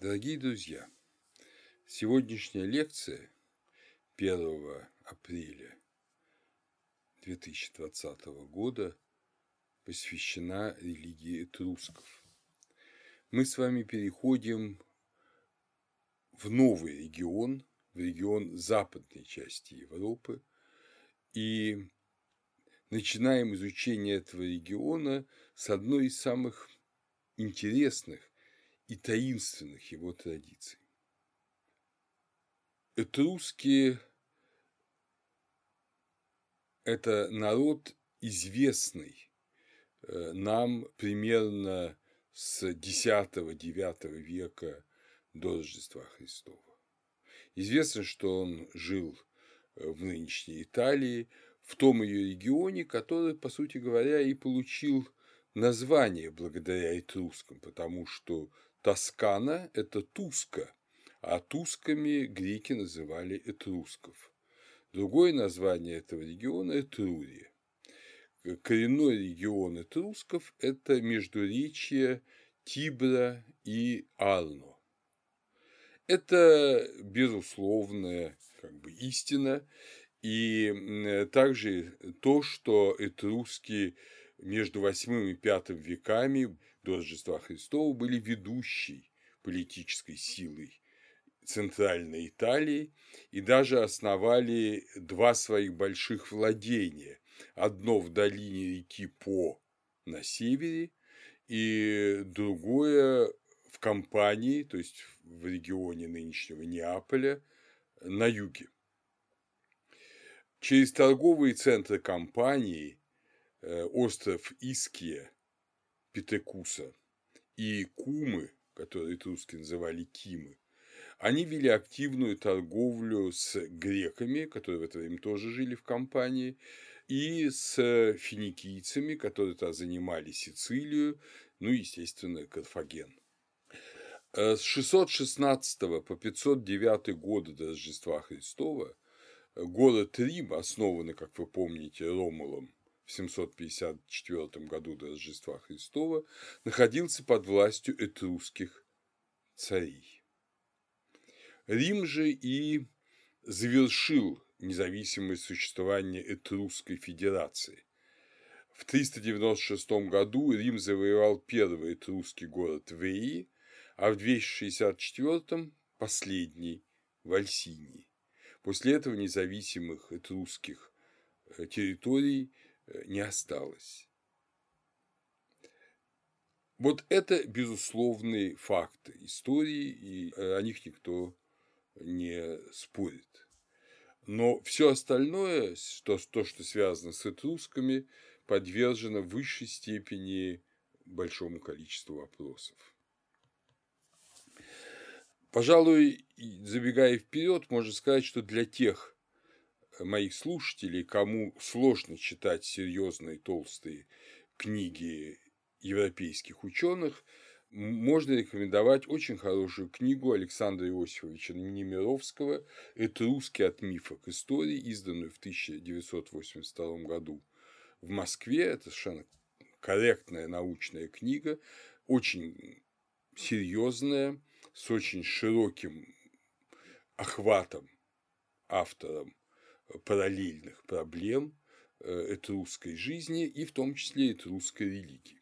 Дорогие друзья, сегодняшняя лекция 1 апреля 2020 года посвящена религии этрусков. Мы с вами переходим в новый регион, в регион западной части Европы, и начинаем изучение этого региона с одной из самых интересных и таинственных его традиций. Этруски – это народ известный э, нам примерно с X-IX века до Рождества Христова. Известно, что он жил э, в нынешней Италии, в том ее регионе, который, по сути говоря, и получил название благодаря этрускам, потому что Тоскана – это Туска, а Тусками греки называли этрусков. Другое название этого региона – Этрурия. Коренной регион этрусков – это междуречье Тибра и Арно. Это безусловная как бы, истина, и также то, что этруски между VIII и V веками до Рождества Христова были ведущей политической силой Центральной Италии и даже основали два своих больших владения. Одно в долине реки По на севере и другое в Кампании, то есть в регионе нынешнего Неаполя, на юге. Через торговые центры Кампании Э, остров Иския, Петекуса и Кумы, которые этруски называли Кимы, они вели активную торговлю с греками, которые в это время тоже жили в компании, и с финикийцами, которые тогда занимали Сицилию, ну и, естественно, Карфаген. Э, с 616 по 509 годы до Рождества Христова город Рим, основанный, как вы помните, Ромулом, в 754 году до Рождества Христова находился под властью этрусских царей. Рим же и завершил независимое существование Этрусской Федерации. В 396 году Рим завоевал первый этрусский город Веи, а в 264 – последний в Альсинии. После этого независимых этрусских э, территорий не осталось. Вот это безусловные факты истории, и э, о них никто не спорит. Но все остальное, что, то, что связано с этрусками, подвержено в высшей степени большому количеству вопросов. Пожалуй, забегая вперед, можно сказать, что для тех моих слушателей, кому сложно читать серьезные толстые книги европейских ученых, можно рекомендовать очень хорошую книгу Александра Иосифовича Немировского «Этруски от мифа к истории», изданную в 1982 году в Москве. Это совершенно корректная научная книга, очень серьезная, с очень широким охватом автором параллельных проблем э, этрусской жизни и в том числе этрусской религии.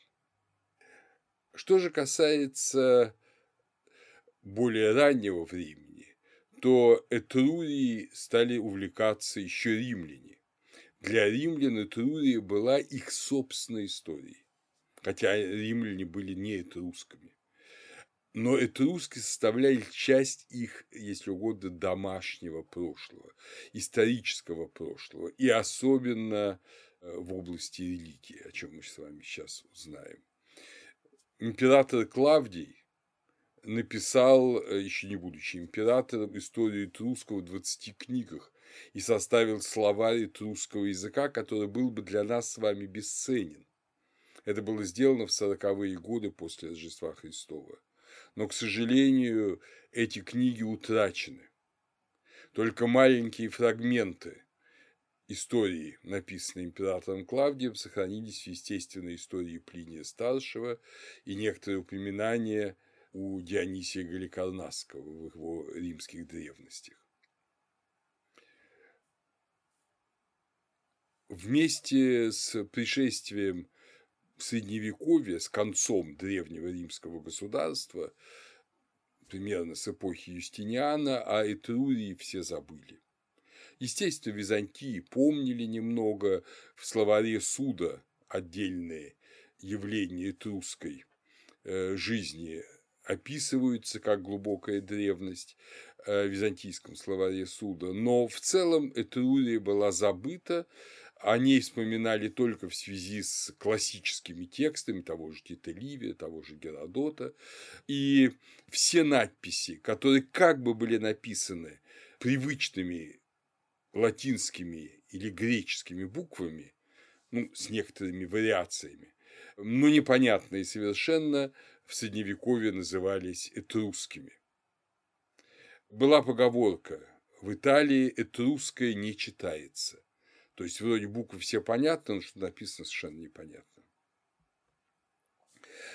Что же касается более раннего времени, то Этрурии стали увлекаться еще римляне. Для римлян Этрурия была их собственной историей, хотя римляне были не этрусками но этруски составляли часть их, если угодно, домашнего прошлого, исторического прошлого, и особенно э, в области религии, о чем мы с вами сейчас узнаем. Император Клавдий написал, э, еще не будучи императором, историю этрусков в 20 книгах и составил словарь этрусского языка, который был бы для нас с вами бесценен. Это было сделано в сороковые годы после Рождества Христова но, к сожалению, эти книги утрачены. Только маленькие фрагменты истории, написанной императором Клавдием, сохранились в естественной истории Плиния Старшего, и некоторые упоминания у Дионисия Галикарнасского в его римских древностях. Вместе с пришествием Средневековья, с концом древнего римского государства, примерно с эпохи Юстиниана, о Этрурии все забыли. Естественно, Византии помнили немного, в словаре суда отдельные явления этрусской э, жизни описываются как глубокая древность э, в византийском словаре суда, но в целом Этрурия была забыта, о ней вспоминали только в связи с классическими текстами того же Тита Ливия, того же Геродота, и все надписи, которые как бы были написаны привычными латинскими или греческими буквами, ну, с некоторыми вариациями, но непонятные совершенно, в Средневековье назывались этрусскими. Была поговорка «в Италии этрусское не читается». То есть вроде буквы все понятны, но что написано совершенно непонятно.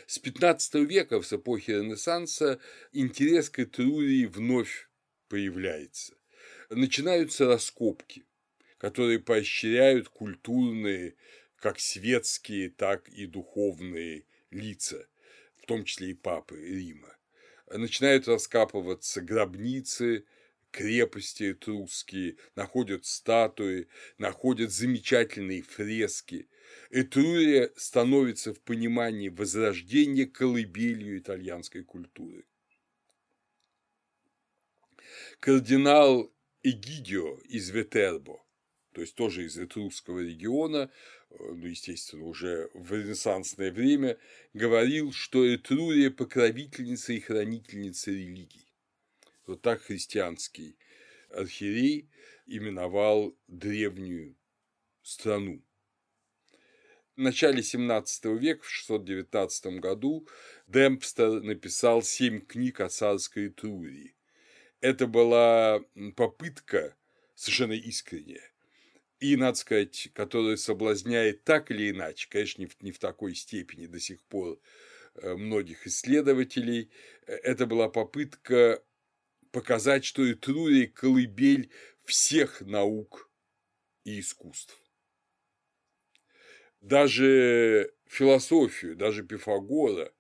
С 15 века, с эпохи Ренессанса, интерес к Этрурии вновь появляется. Начинаются раскопки, которые поощряют культурные, как светские, так и духовные лица, в том числе и папы Рима. Начинают раскапываться гробницы, крепости этрусские, находят статуи, находят замечательные фрески. Этрурия становится в понимании возрождения колыбелью итальянской культуры. Кардинал Эгидио из Ветербо, то есть тоже из этрусского региона, э, ну, естественно, уже в ренессансное время, говорил, что Этрурия – покровительница и хранительница религии. Вот так христианский архиерей именовал древнюю страну. В начале XVII века, в 619 году, Демпстер написал семь книг о царской Трурии. Это была попытка совершенно искренняя, и, надо сказать, которая соблазняет так или иначе, конечно, не в, не в такой степени до сих пор э, многих исследователей, э, это была попытка показать, что Этрурия – колыбель всех наук и искусств. Даже философию, даже Пифагора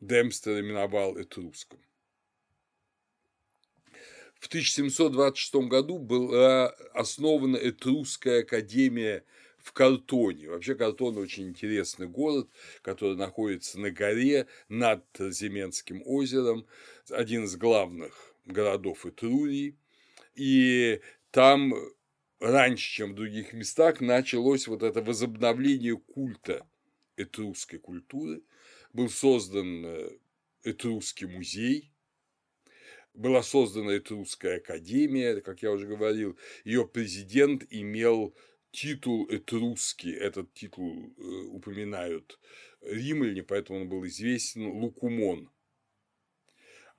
Демстер именовал этруском. В 1726 году была основана Этрусская академия в Картоне. Вообще Картон очень интересный город, который находится на горе над Зименским озером, один из главных городов Этрурии. И там раньше, чем в других местах, началось вот это возобновление культа этрусской культуры. Был создан э, Этрусский музей, была создана Этрусская академия, как я уже говорил, ее президент имел титул этрусский, этот титул э, упоминают римляне, поэтому он был известен Лукумон.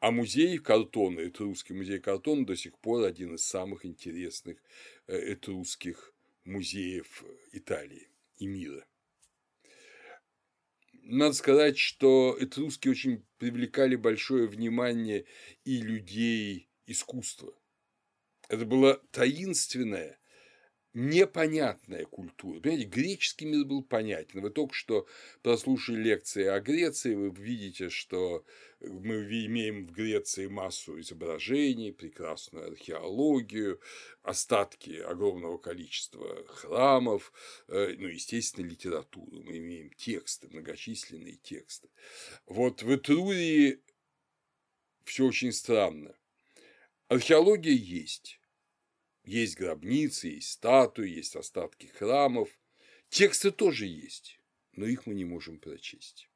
А музей картона, этрусский музей картона до сих пор один из самых интересных э, этрусских музеев Италии и мира. Надо сказать, что этруски очень привлекали большое внимание и людей искусства. Это была таинственная, непонятная культура. Понимаете, греческий мир был понятен. Вы только что прослушали лекции о Греции, вы видите, что мы имеем в Греции массу изображений, прекрасную археологию, остатки огромного количества храмов, э, ну, естественно, литературу. Мы имеем тексты, многочисленные тексты. Вот в Этрурии все очень странно. Археология есть, есть гробницы, есть статуи, есть остатки храмов. Тексты тоже есть, но их мы не можем прочесть.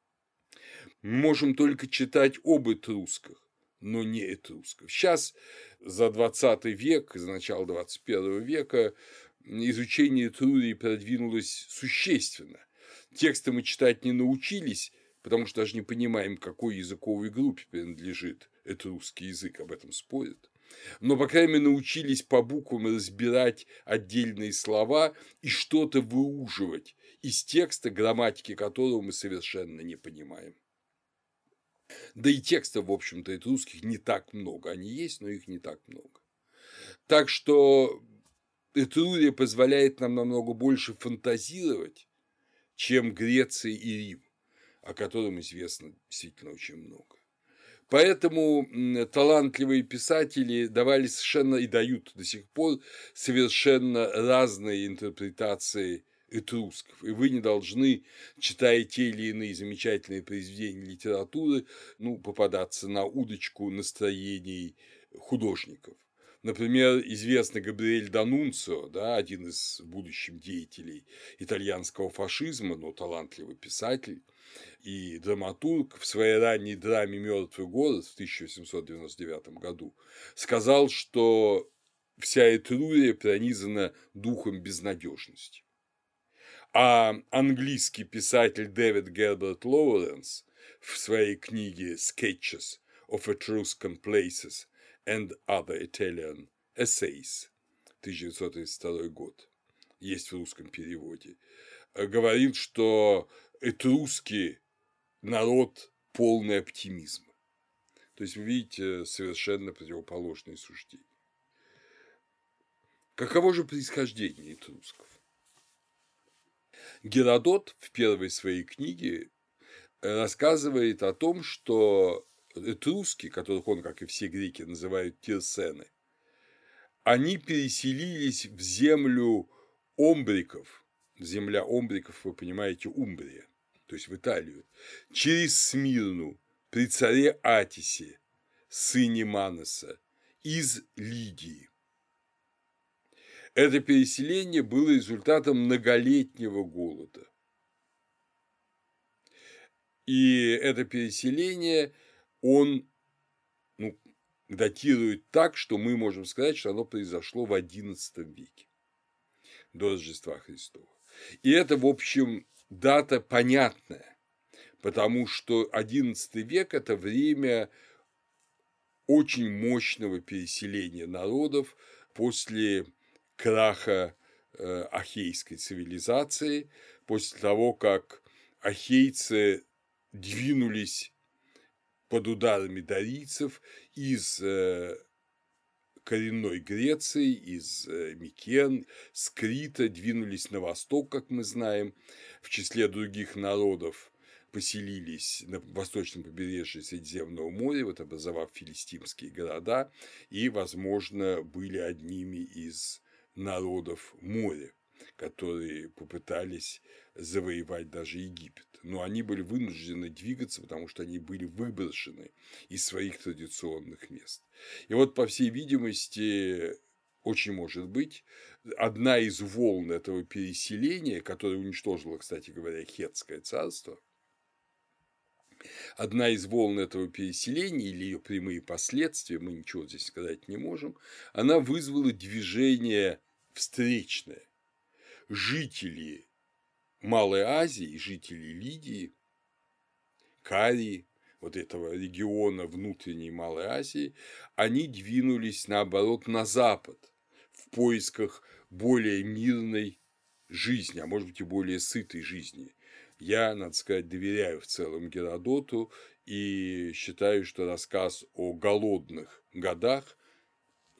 Мы можем только читать об этрусках, но не этрусков. Сейчас за 20 век, за начало 21 века изучение Этрурии продвинулось существенно. Тексты мы читать не научились, потому что даже не понимаем, какой языковой группе принадлежит этрусский язык, об этом спорят но, по крайней мере, научились по буквам разбирать отдельные слова и что-то выуживать из текста, грамматики которого мы совершенно не понимаем. Да и текстов, в общем-то, это русских не так много. Они есть, но их не так много. Так что Этрурия позволяет нам намного больше фантазировать, чем Греция и Рим, о котором известно действительно очень много. Поэтому талантливые писатели давали совершенно и дают до сих пор совершенно разные интерпретации этрусков. И вы не должны, читая те или иные замечательные произведения литературы, ну, попадаться на удочку настроений художников. Например, известный Габриэль Данунцио, да, один из будущих деятелей итальянского фашизма, но талантливый писатель и драматург в своей ранней драме «Мертвый город» в 1899 году сказал, что вся Этрурия пронизана духом безнадежности. А английский писатель Дэвид Герберт Лоуренс в своей книге «Sketches of Etruscan Places and Other Italian Essays» 1932 год, есть в русском переводе, говорит, что этруски народ полный оптимизма. То есть, вы видите совершенно противоположные суждения. Каково же происхождение этрусков? Геродот в первой своей книге э, рассказывает о том, что этруски, которых он, как и все греки, называют тирсены, они переселились в землю омбриков, земля омбриков, вы понимаете, Умбрия, то есть в Италию, через Смирну при царе Атисе, сыне Маноса, из Лидии. Это переселение было результатом многолетнего голода. И это переселение он ну, датирует так, что мы можем сказать, что оно произошло в XI веке до Рождества Христова. И это, в общем, дата понятная, потому что XI век – это время очень мощного переселения народов после краха э, ахейской цивилизации, после того, как ахейцы двинулись под ударами дарийцев из э, коренной Греции, из э, Микен, с Крита, двинулись на восток, как мы знаем, в числе других народов поселились на восточном побережье Средиземного моря, вот образовав филистимские города, и, возможно, были одними из народов моря, которые попытались завоевать даже Египет. Но они были вынуждены двигаться, потому что они были выброшены из своих традиционных мест. И вот, по всей видимости, очень может быть, одна из волн этого переселения, которая уничтожила, кстати говоря, Хетское царство, одна из волн этого переселения или ее прямые последствия, мы ничего здесь сказать не можем, она вызвала движение встречное. Жители Малой Азии, жители Лидии, Карии, вот этого региона внутренней Малой Азии, они двинулись наоборот на запад в поисках более мирной жизни, а может быть и более сытой жизни. Я, надо сказать, доверяю в целом Геродоту и считаю, что рассказ о голодных годах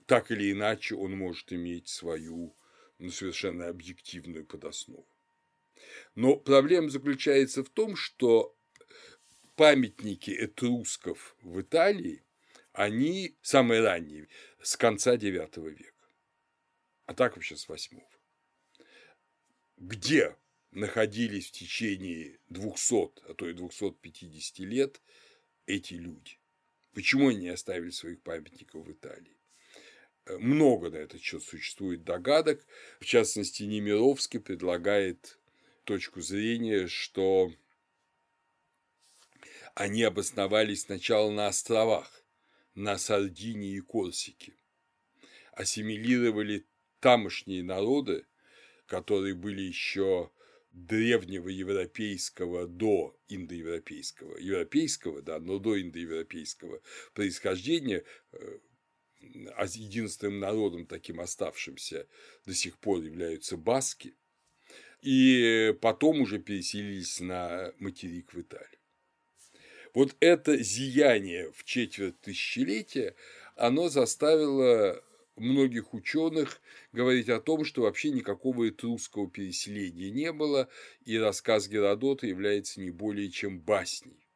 так или иначе он может иметь свою ну, совершенно объективную подоснову. Но проблема заключается в том, что памятники этрусков в Италии, они самые ранние, с конца IX века, а так вообще с VIII. Где находились в течение 200, а то и 250 лет эти люди? Почему они не оставили своих памятников в Италии? Много на этот счет существует догадок. В частности, Немировский предлагает точку зрения, что они обосновались сначала на островах, на Сардинии и Корсике, ассимилировали тамошние народы, которые были еще древнего европейского до индоевропейского, европейского, да, но до индоевропейского происхождения, э, а единственным народом таким оставшимся до сих пор являются баски, и потом уже переселились на материк в Италию. Вот это зияние в четверть тысячелетия, оно заставило многих ученых говорить о том, что вообще никакого этрусского переселения не было, и рассказ Геродота является не более чем басней.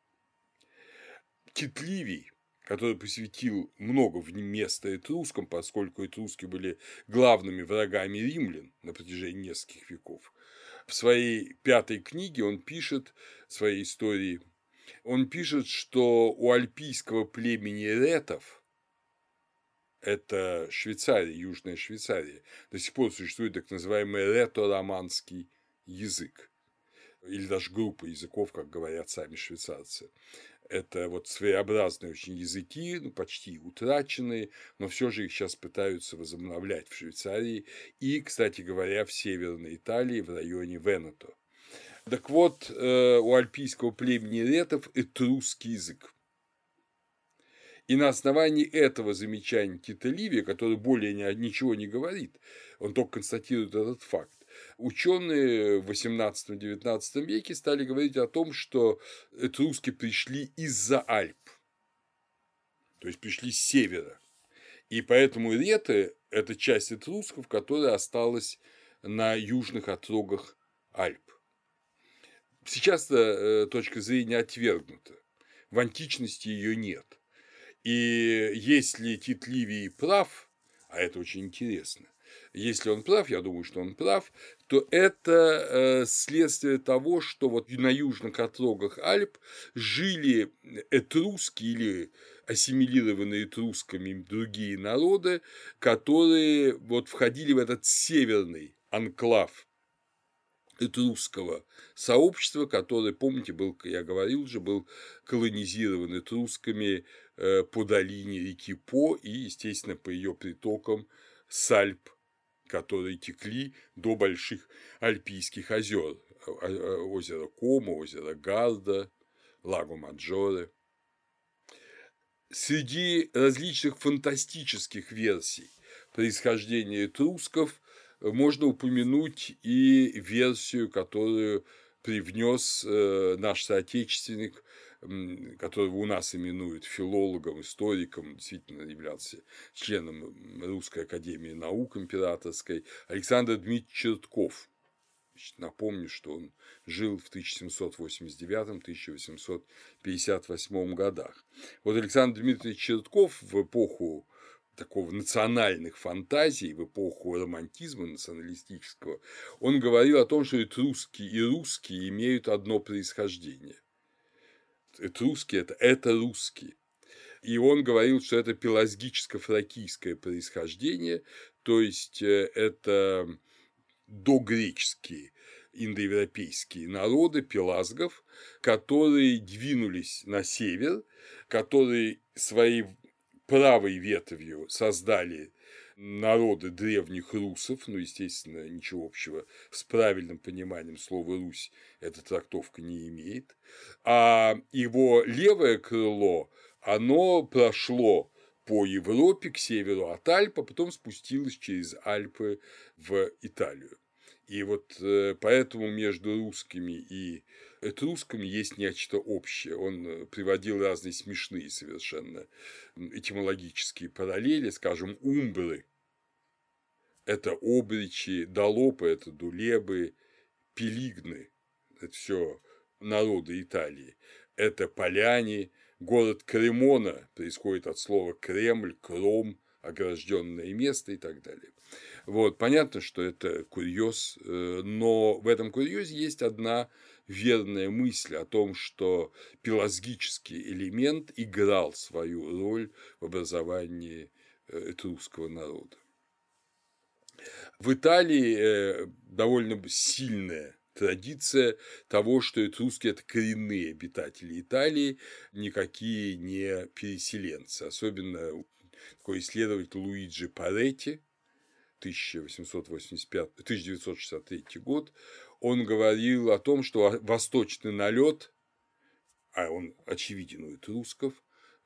Кит Ливий, который посвятил много места этрускам, поскольку этруски были главными врагами римлян на протяжении нескольких веков, в своей пятой книге он пишет, своей истории, он пишет, что у альпийского племени ретов – это Швейцария, Южная Швейцария. До сих пор существует так называемый ретро-романский язык, или даже группа языков, как говорят сами швейцарцы. Это вот своеобразные очень языки, ну, почти утраченные, но все же их сейчас пытаются возобновлять в Швейцарии и, кстати говоря, в Северной Италии в районе Венето. Так вот, э, у альпийского племени ретов этрусский язык. И на основании этого замечания Тита Ливия, который более ничего не говорит, он только констатирует этот факт, ученые в 18-19 веке стали говорить о том, что этруски пришли из-за Альп, то есть пришли с севера. И поэтому реты – это часть этрусков, которая осталась на южных отрогах Альп. Сейчас эта точка зрения отвергнута. В античности ее нет. И если Тит Ливий прав, а это очень интересно, если он прав, я думаю, что он прав, то это э, следствие того, что вот на южных отрогах Альп жили этруски или ассимилированные этрусками другие народы, которые вот входили в этот северный анклав этрусского сообщества, которое, помните, был, я говорил уже, был колонизирован этрусками Э, по долине реки По и, естественно, по ее притокам Сальп, которые текли до больших альпийских озер, озера Кома, озера Гарда, Лаго Маджоре. Среди различных фантастических версий происхождения этрусков можно упомянуть и версию, которую привнес э, наш соотечественник которого у нас именуют филологом, историком, действительно являлся членом Русской Академии Наук Императорской, Александр Дмитриевич Чертков. Напомню, что он жил в 1789-1858 годах. Вот Александр Дмитриевич Чертков в эпоху такого национальных фантазий, в эпоху романтизма националистического, он говорил о том, что и русские, и русские имеют одно происхождение этрусский это, это русский. И он говорил, что это пелагическо-фракийское происхождение, то есть э, это догреческие индоевропейские народы пелазгов, которые двинулись на север, которые своей правой ветвью создали народы древних русов, ну, естественно, ничего общего с правильным пониманием слова «Русь» эта трактовка не имеет, а его левое крыло, оно прошло по Европе к северу от Альп, а потом спустилось через Альпы в Италию. И вот э, поэтому между русскими и этрусками есть нечто общее. Он э, приводил разные смешные совершенно этимологические параллели, скажем, умбры – это обречи, долопы – это дулебы, пилигны – это все народы Италии, это поляне, город Кремона происходит от слова Кремль, Кром, огражденное место и так далее. Вот, понятно, что это курьез, э, но в этом курьезе есть одна верная мысль о том, что пелазгический элемент играл свою роль в образовании э, этрусского народа. В Италии э, довольно сильная традиция того, что этруски – это коренные обитатели Италии, никакие не переселенцы. Особенно такой исследователь Луиджи Паретти, 1885, 1963 год, он говорил о том, что восточный налет, а он очевиден у этрусков,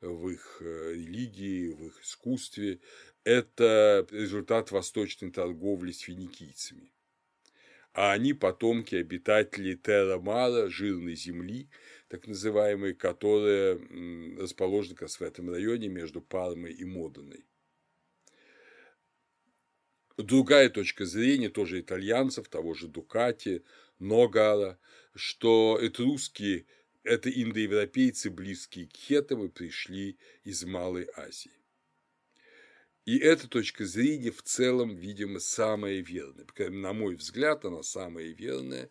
в их э, религии, в их искусстве, это результат восточной торговли с финикийцами. А они потомки обитателей Терра Мара, жирной земли, так называемые, которые расположены как раз в этом районе между Пармой и Моденой. Другая точка зрения, тоже итальянцев, того же Дукати, Ногара, что этруски – это индоевропейцы, близкие к хетам и пришли из Малой Азии. И эта точка зрения в целом, видимо, самая верная. На мой взгляд, она самая верная.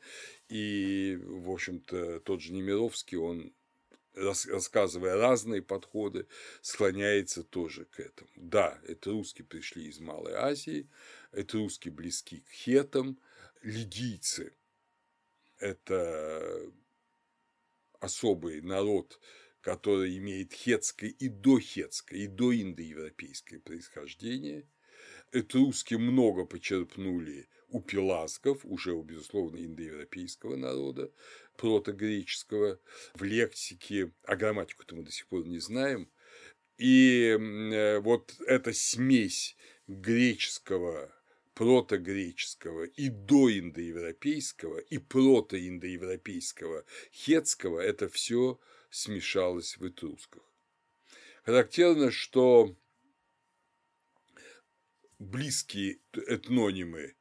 И, в общем-то, тот же Немировский, он рассказывая разные подходы, склоняется тоже к этому. Да, это русские пришли из Малой Азии, это русские близки к хетам, лидийцы – это особый народ, который имеет хетское и дохетское, и доиндоевропейское происхождение. Это русские много почерпнули у пелазгов, уже у, безусловно, индоевропейского народа, протогреческого, в лексике, а грамматику-то мы до сих пор не знаем. И э, вот эта смесь греческого протогреческого и доиндоевропейского и протоиндоевропейского хетского это все смешалось в этрусках. Характерно, что близкие этнонимы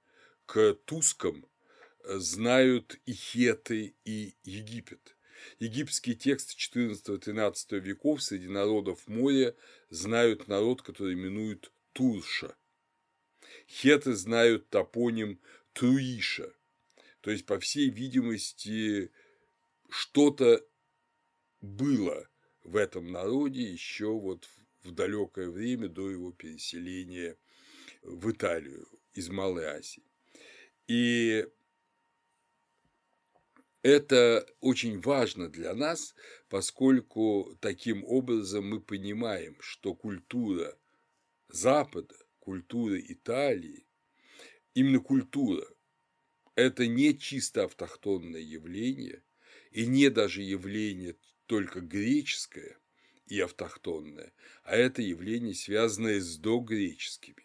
к тускам знают и хеты, и Египет. Египетские тексты XIV-XIII веков среди народов моря знают народ, который именуют Турша. Хеты знают топоним Труиша. То есть, по всей видимости, что-то было в этом народе еще вот в далекое время до его переселения в Италию из Малой Азии. И это очень важно для нас, поскольку таким образом мы понимаем, что культура Запада, культура Италии, именно культура – это не чисто автохтонное явление и не даже явление только греческое и автохтонное, а это явление, связанное с догреческими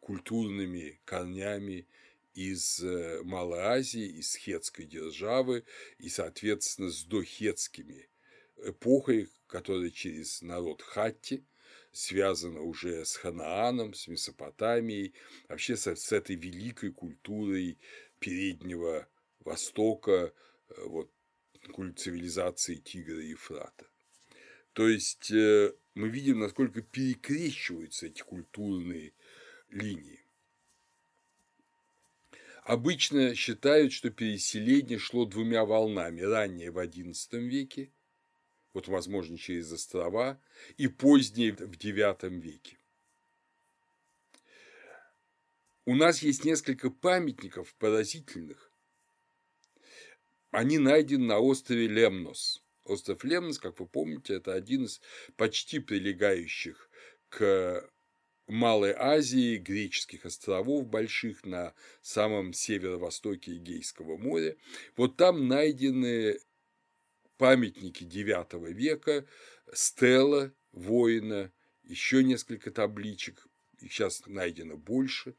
культурными корнями из э, Малой Азии, из хетской державы и, соответственно, с дохетскими эпохой, которая через народ Хатти связана уже с Ханааном, с Месопотамией, вообще с, с этой великой культурой Переднего Востока, э, вот цивилизации Тигра и Ефрата. То есть э, мы видим, насколько перекрещиваются эти культурные линии. Обычно считают, что переселение шло двумя волнами. Ранее в XI веке, вот, возможно, через острова, и позднее в IX веке. У нас есть несколько памятников поразительных, они найдены на острове Лемнос. Остров Лемнос, как вы помните, это один из почти прилегающих к Малой Азии, греческих островов больших на самом северо-востоке Эгейского моря. Вот там найдены памятники IX века, стела воина, еще несколько табличек, их сейчас найдено больше,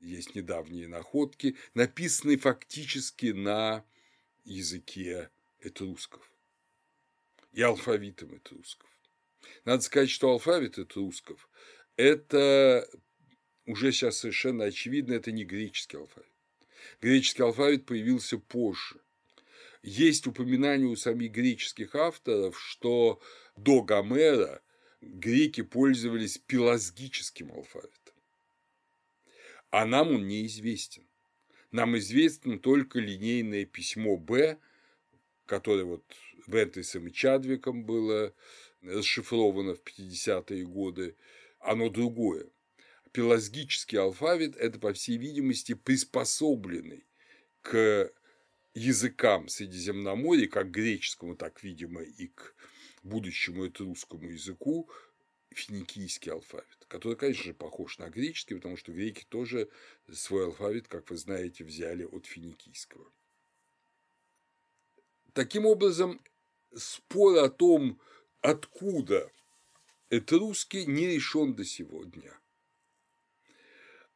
есть недавние находки, написанные фактически на языке этрусков и алфавитом этрусков. Надо сказать, что алфавит этрусков – это уже сейчас совершенно очевидно, это не греческий алфавит. Греческий алфавит появился позже. Есть упоминание у самих греческих авторов, что до Гомера греки пользовались пелазгическим алфавитом, а нам он неизвестен. Нам известно только линейное письмо Б, которое вот Вентисом и Чадвиком было расшифровано в 50-е годы, оно другое. Пелазгический алфавит – это, по всей видимости, приспособленный к языкам Средиземноморья, как греческому, так, видимо, и к будущему этрусскому языку, финикийский алфавит, который, конечно же, похож на греческий, потому что греки тоже свой алфавит, как вы знаете, взяли от финикийского. Таким образом, спор о том, откуда это русский, не решен до сего дня.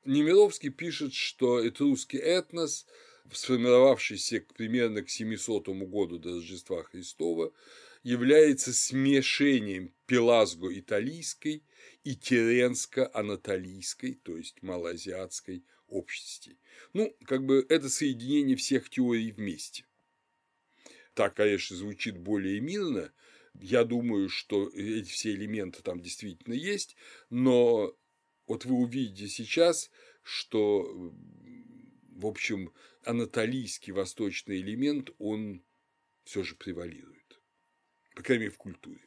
Немировский пишет, что это русский этнос сформировавшийся примерно к 700 году до Рождества Христова, является смешением пелазго-италийской и теренско-анатолийской, то есть малоазиатской общности. Ну, как бы это соединение всех теорий вместе. Так, конечно, звучит более мирно. Я думаю, что эти все элементы там действительно есть, но вот вы увидите сейчас, что, в общем, анатолийский восточный элемент, он все же превалирует, по крайней мере, в культуре.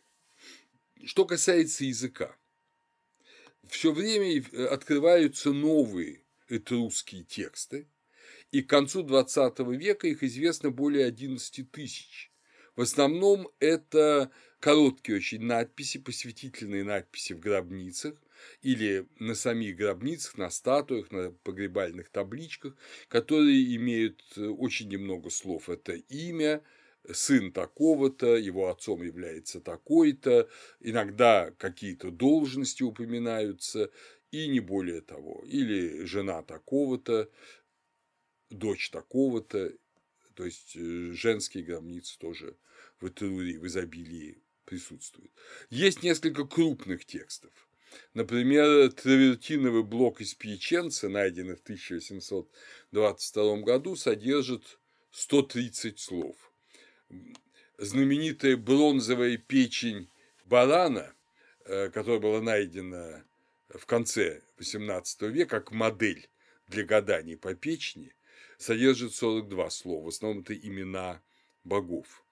Что касается языка, все время открываются новые этрусские тексты, и к концу XX века их известно более 11 тысяч. В основном это короткие очень надписи, посвятительные надписи в гробницах или на самих гробницах, на статуях, на погребальных табличках, которые имеют очень немного слов. Это имя, сын такого-то, его отцом является такой-то, иногда какие-то должности упоминаются, и не более того. Или жена такого-то, дочь такого-то, то есть э, женские гробницы тоже в Этруре в изобилии присутствуют. Есть несколько крупных текстов. Например, травертиновый блок из Пьяченца, найденный в 1822 году, содержит 130 слов. Знаменитая бронзовая печень барана, э, которая была найдена в конце XVIII века как модель для гаданий по печени, содержит 42 слова, в основном это имена богов.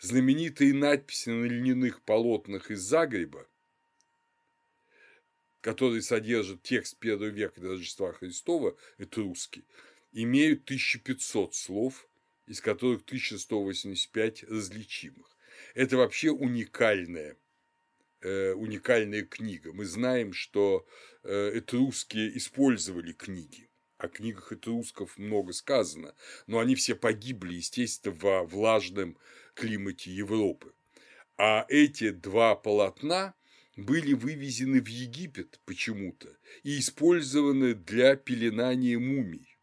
Знаменитые надписи на льняных полотнах из Загреба, которые содержат текст первого века до Рождества Христова, это русский, имеют 1500 слов, из которых 1185 различимых. Это вообще уникальная э, уникальная книга. Мы знаем, что э, этрусские использовали книги. О книгах этрусков много сказано, но они все погибли, естественно, во влажном климате Европы. А эти два полотна были вывезены в Египет почему-то и использованы для пеленания мумий.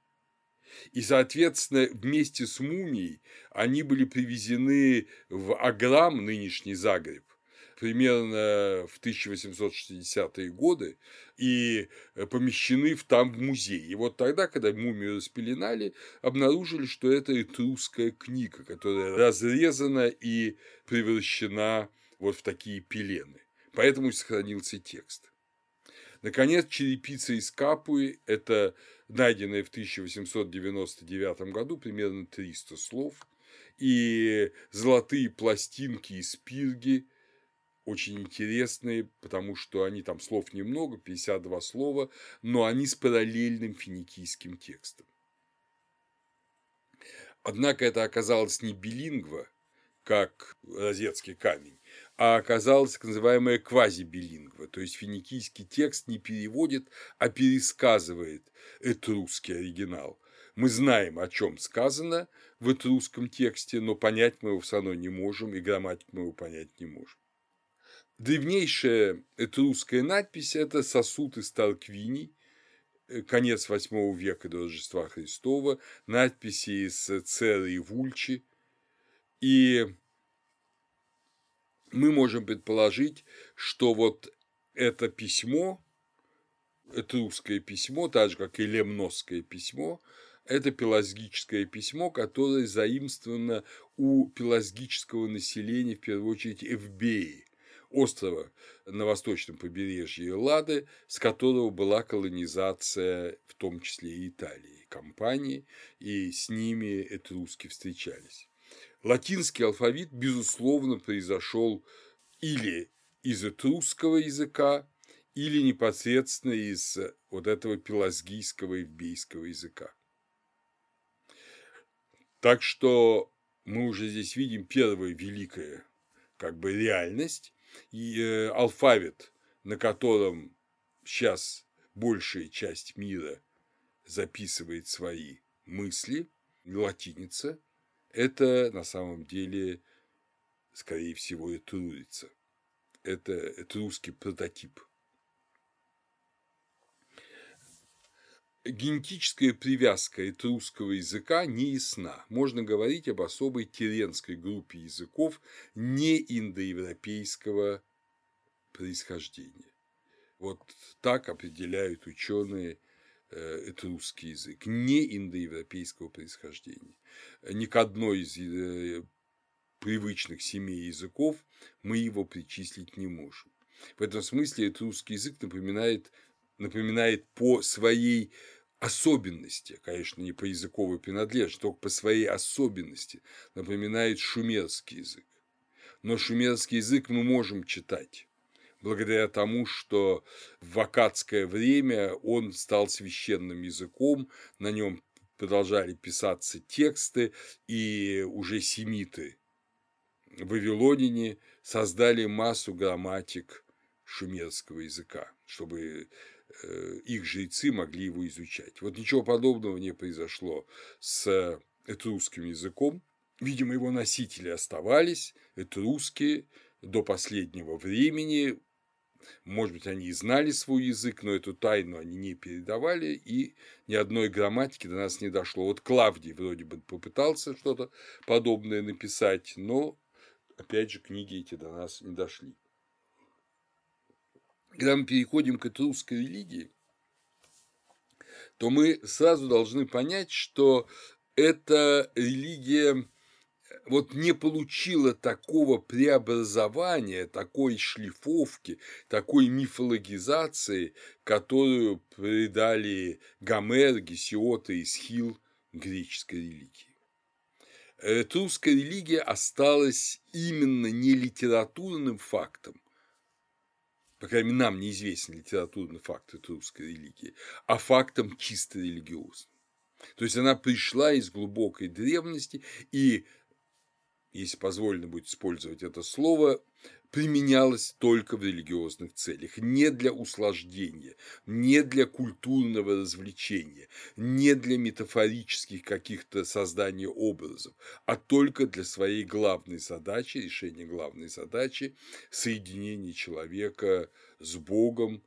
И, соответственно, вместе с мумией они были привезены в Аграм, нынешний Загреб, примерно в 1860-е годы и помещены в, там в музей. И вот тогда, когда мумию распеленали, обнаружили, что это этрусская книга, которая разрезана и превращена вот в такие пелены. Поэтому сохранился текст. Наконец, черепица из Капуи – это найденная в 1899 году примерно 300 слов, и золотые пластинки из пирги – очень интересные, потому что они там слов немного, 52 слова, но они с параллельным финикийским текстом. Однако это оказалось не билингва, как розетский камень, а оказалось так называемая квазибилингва, то есть финикийский текст не переводит, а пересказывает этрусский оригинал. Мы знаем, о чем сказано в этрусском тексте, но понять мы его все равно не можем, и грамматику мы его понять не можем. Древнейшая этрусская надпись – это сосуд из Тарквиний, э, конец восьмого века до Рождества Христова, надписи из Церы и Вульчи. И мы можем предположить, что вот это письмо, этрусское письмо, так же, как и лемносское письмо, это пелагическое письмо, которое заимствовано у пелагического населения, в первую очередь, Эвбеи, острова на восточном побережье Лады, с которого была колонизация, в том числе и Италии, компании, и с ними этруски встречались. Латинский алфавит, безусловно, произошел или из этрусского языка, или непосредственно из вот этого пелазгийского и вбейского языка. Так что мы уже здесь видим первое великое как бы реальность, и э, алфавит, на котором сейчас большая часть мира записывает свои мысли, латиница, это на самом деле, скорее всего, этрурица. Это, это русский прототип. генетическая привязка этрусского языка не ясна. Можно говорить об особой тиренской группе языков не индоевропейского происхождения. Вот так определяют ученые э, этрусский язык, не индоевропейского происхождения. Ни к одной из э, привычных семей языков мы его причислить не можем. В этом смысле этрусский язык напоминает напоминает по своей особенности, конечно, не по языковой принадлежности, только по своей особенности напоминает шумерский язык. Но шумерский язык мы можем читать благодаря тому, что в акадское время он стал священным языком, на нем продолжали писаться тексты, и уже семиты вавилонине создали массу грамматик шумерского языка, чтобы Э, их жрецы могли его изучать. Вот ничего подобного не произошло с этрусским языком. Видимо, его носители оставались, этрусские, до последнего времени. Может быть, они и знали свой язык, но эту тайну они не передавали, и ни одной грамматики до нас не дошло. Вот Клавдий вроде бы попытался что-то подобное написать, но, опять же, книги эти до нас не дошли когда мы переходим к этрусской религии, то мы сразу должны понять, что эта религия вот не получила такого преобразования, такой шлифовки, такой мифологизации, которую придали Гомер, Гесиот и Исхил греческой религии. Этрусская религия осталась именно не литературным фактом, по крайней мере, нам неизвестен литературный факт русской религии, а фактом чисто религиозным. То есть она пришла из глубокой древности и, если позволено будет использовать это слово, применялась только в религиозных целях, не для услаждения, не для культурного развлечения, не для метафорических каких-то создания образов, а только для своей главной задачи, решения главной задачи соединения человека с Богом,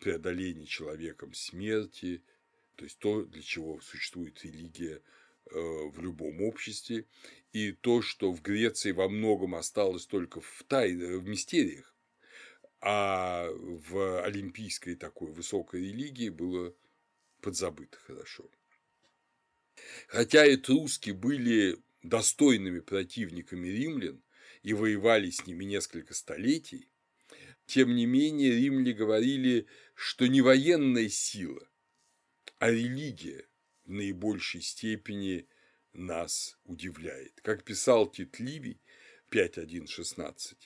преодоления человеком смерти, то есть то, для чего существует религия э, в любом обществе, и то, что в Греции во многом осталось только в тайне, в мистериях, а в олимпийской такой высокой религии было подзабыто хорошо. Хотя этруски были достойными противниками римлян и воевали с ними несколько столетий, тем не менее римляне говорили, что не военная сила, а религия в наибольшей степени нас удивляет. Как писал Тит Ливий 5.1.16,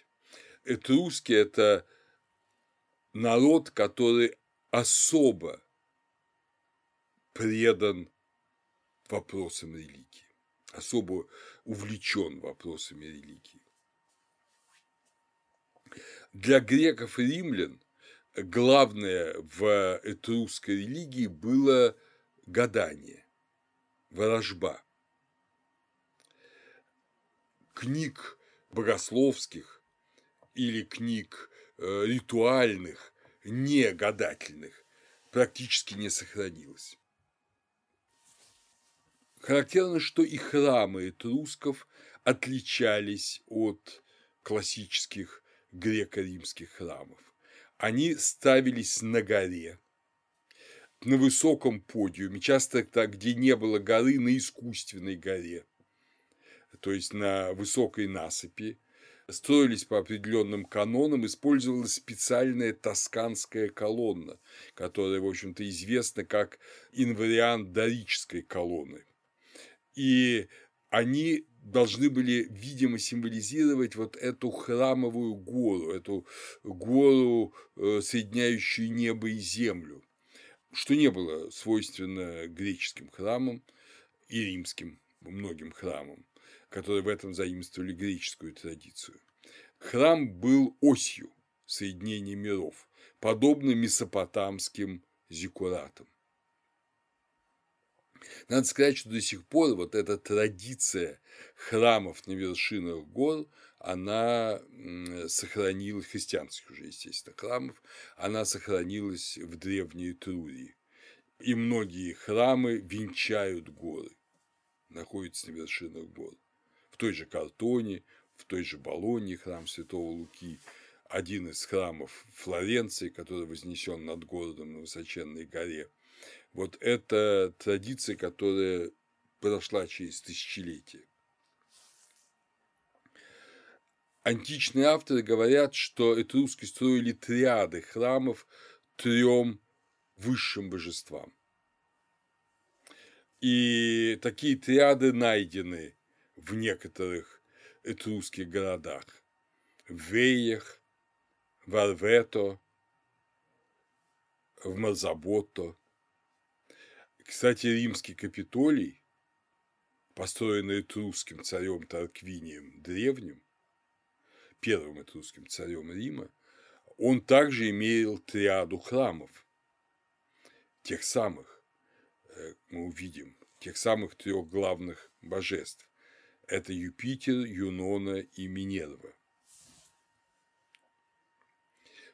этруски – это народ, который особо предан вопросам религии, особо увлечен вопросами религии. Для греков и римлян главное в этрусской религии было гадание, ворожба книг богословских или книг э, ритуальных, не гадательных, практически не сохранилось. Характерно, что и храмы этрусков отличались от классических греко-римских храмов. Они ставились на горе, на высоком подиуме, часто так, где не было горы, на искусственной горе то есть на высокой насыпи, строились по определенным канонам, использовалась специальная тосканская колонна, которая, в общем-то, известна как инвариант дорической колонны. И они должны были, видимо, символизировать вот эту храмовую гору, эту гору, э, соединяющую небо и землю, что не было свойственно греческим храмам и римским многим храмам которые в этом заимствовали греческую традицию. Храм был осью соединения миров, подобно месопотамским зиккуратам. Надо сказать, что до сих пор вот эта традиция храмов на вершинах гор, она сохранилась, христианских уже, естественно, храмов, она сохранилась в древней Трурии. И многие храмы венчают горы, находятся на вершинах гор. Той же Картоне, в той же Болонии храм Святого Луки, один из храмов Флоренции, который вознесен над городом на высоченной горе. Вот это традиция, которая прошла через тысячелетия. Античные авторы говорят, что этруски строили триады храмов трем высшим божествам. И такие триады найдены в некоторых этрусских городах. В Веях, в Арвето, в Марзаботто. Кстати, римский Капитолий, построенный этрусским царем Тарквинием Древним, первым этрусским царем Рима, он также имел триаду храмов, тех самых, э, мы увидим, тех самых трех главных божеств. Это Юпитер, Юнона и Минерва.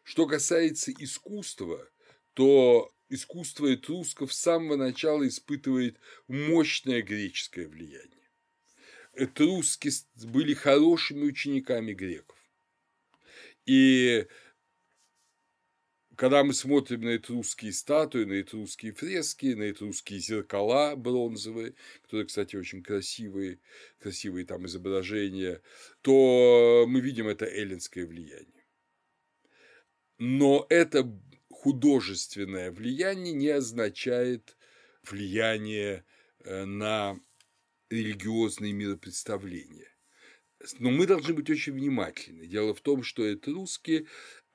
Что касается искусства, то искусство этрусков с самого начала испытывает мощное греческое влияние. Этруски были хорошими учениками греков. И когда мы смотрим на этрусские статуи, на этрусские фрески, на этрусские зеркала бронзовые, которые, кстати, очень красивые, красивые там изображения, то мы видим это эллинское влияние. Но это художественное влияние не означает влияние э, на религиозные миропредставления. Но мы должны быть очень внимательны. Дело в том, что это русские,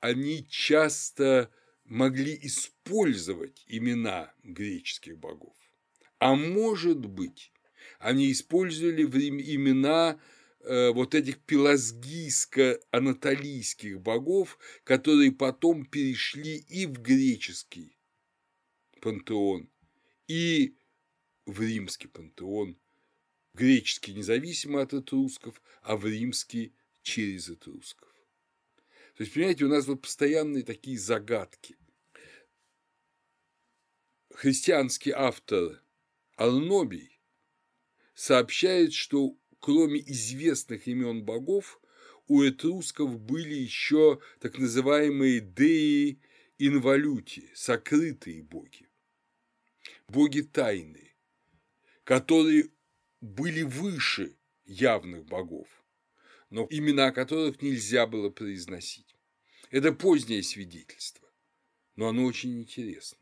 они часто могли использовать имена греческих богов. А может быть, они использовали имена э, вот этих пелазгийско-анатолийских богов, которые потом перешли и в греческий пантеон, и в римский пантеон греческий независимо от этрусков, а в римский через этрусков. То есть, понимаете, у нас вот постоянные такие загадки. Христианский автор Арнобий сообщает, что кроме известных имен богов, у этрусков были еще так называемые деи инвалюти, сокрытые боги, боги тайные, которые были выше явных богов, но имена которых нельзя было произносить. Это позднее свидетельство, но оно очень интересно.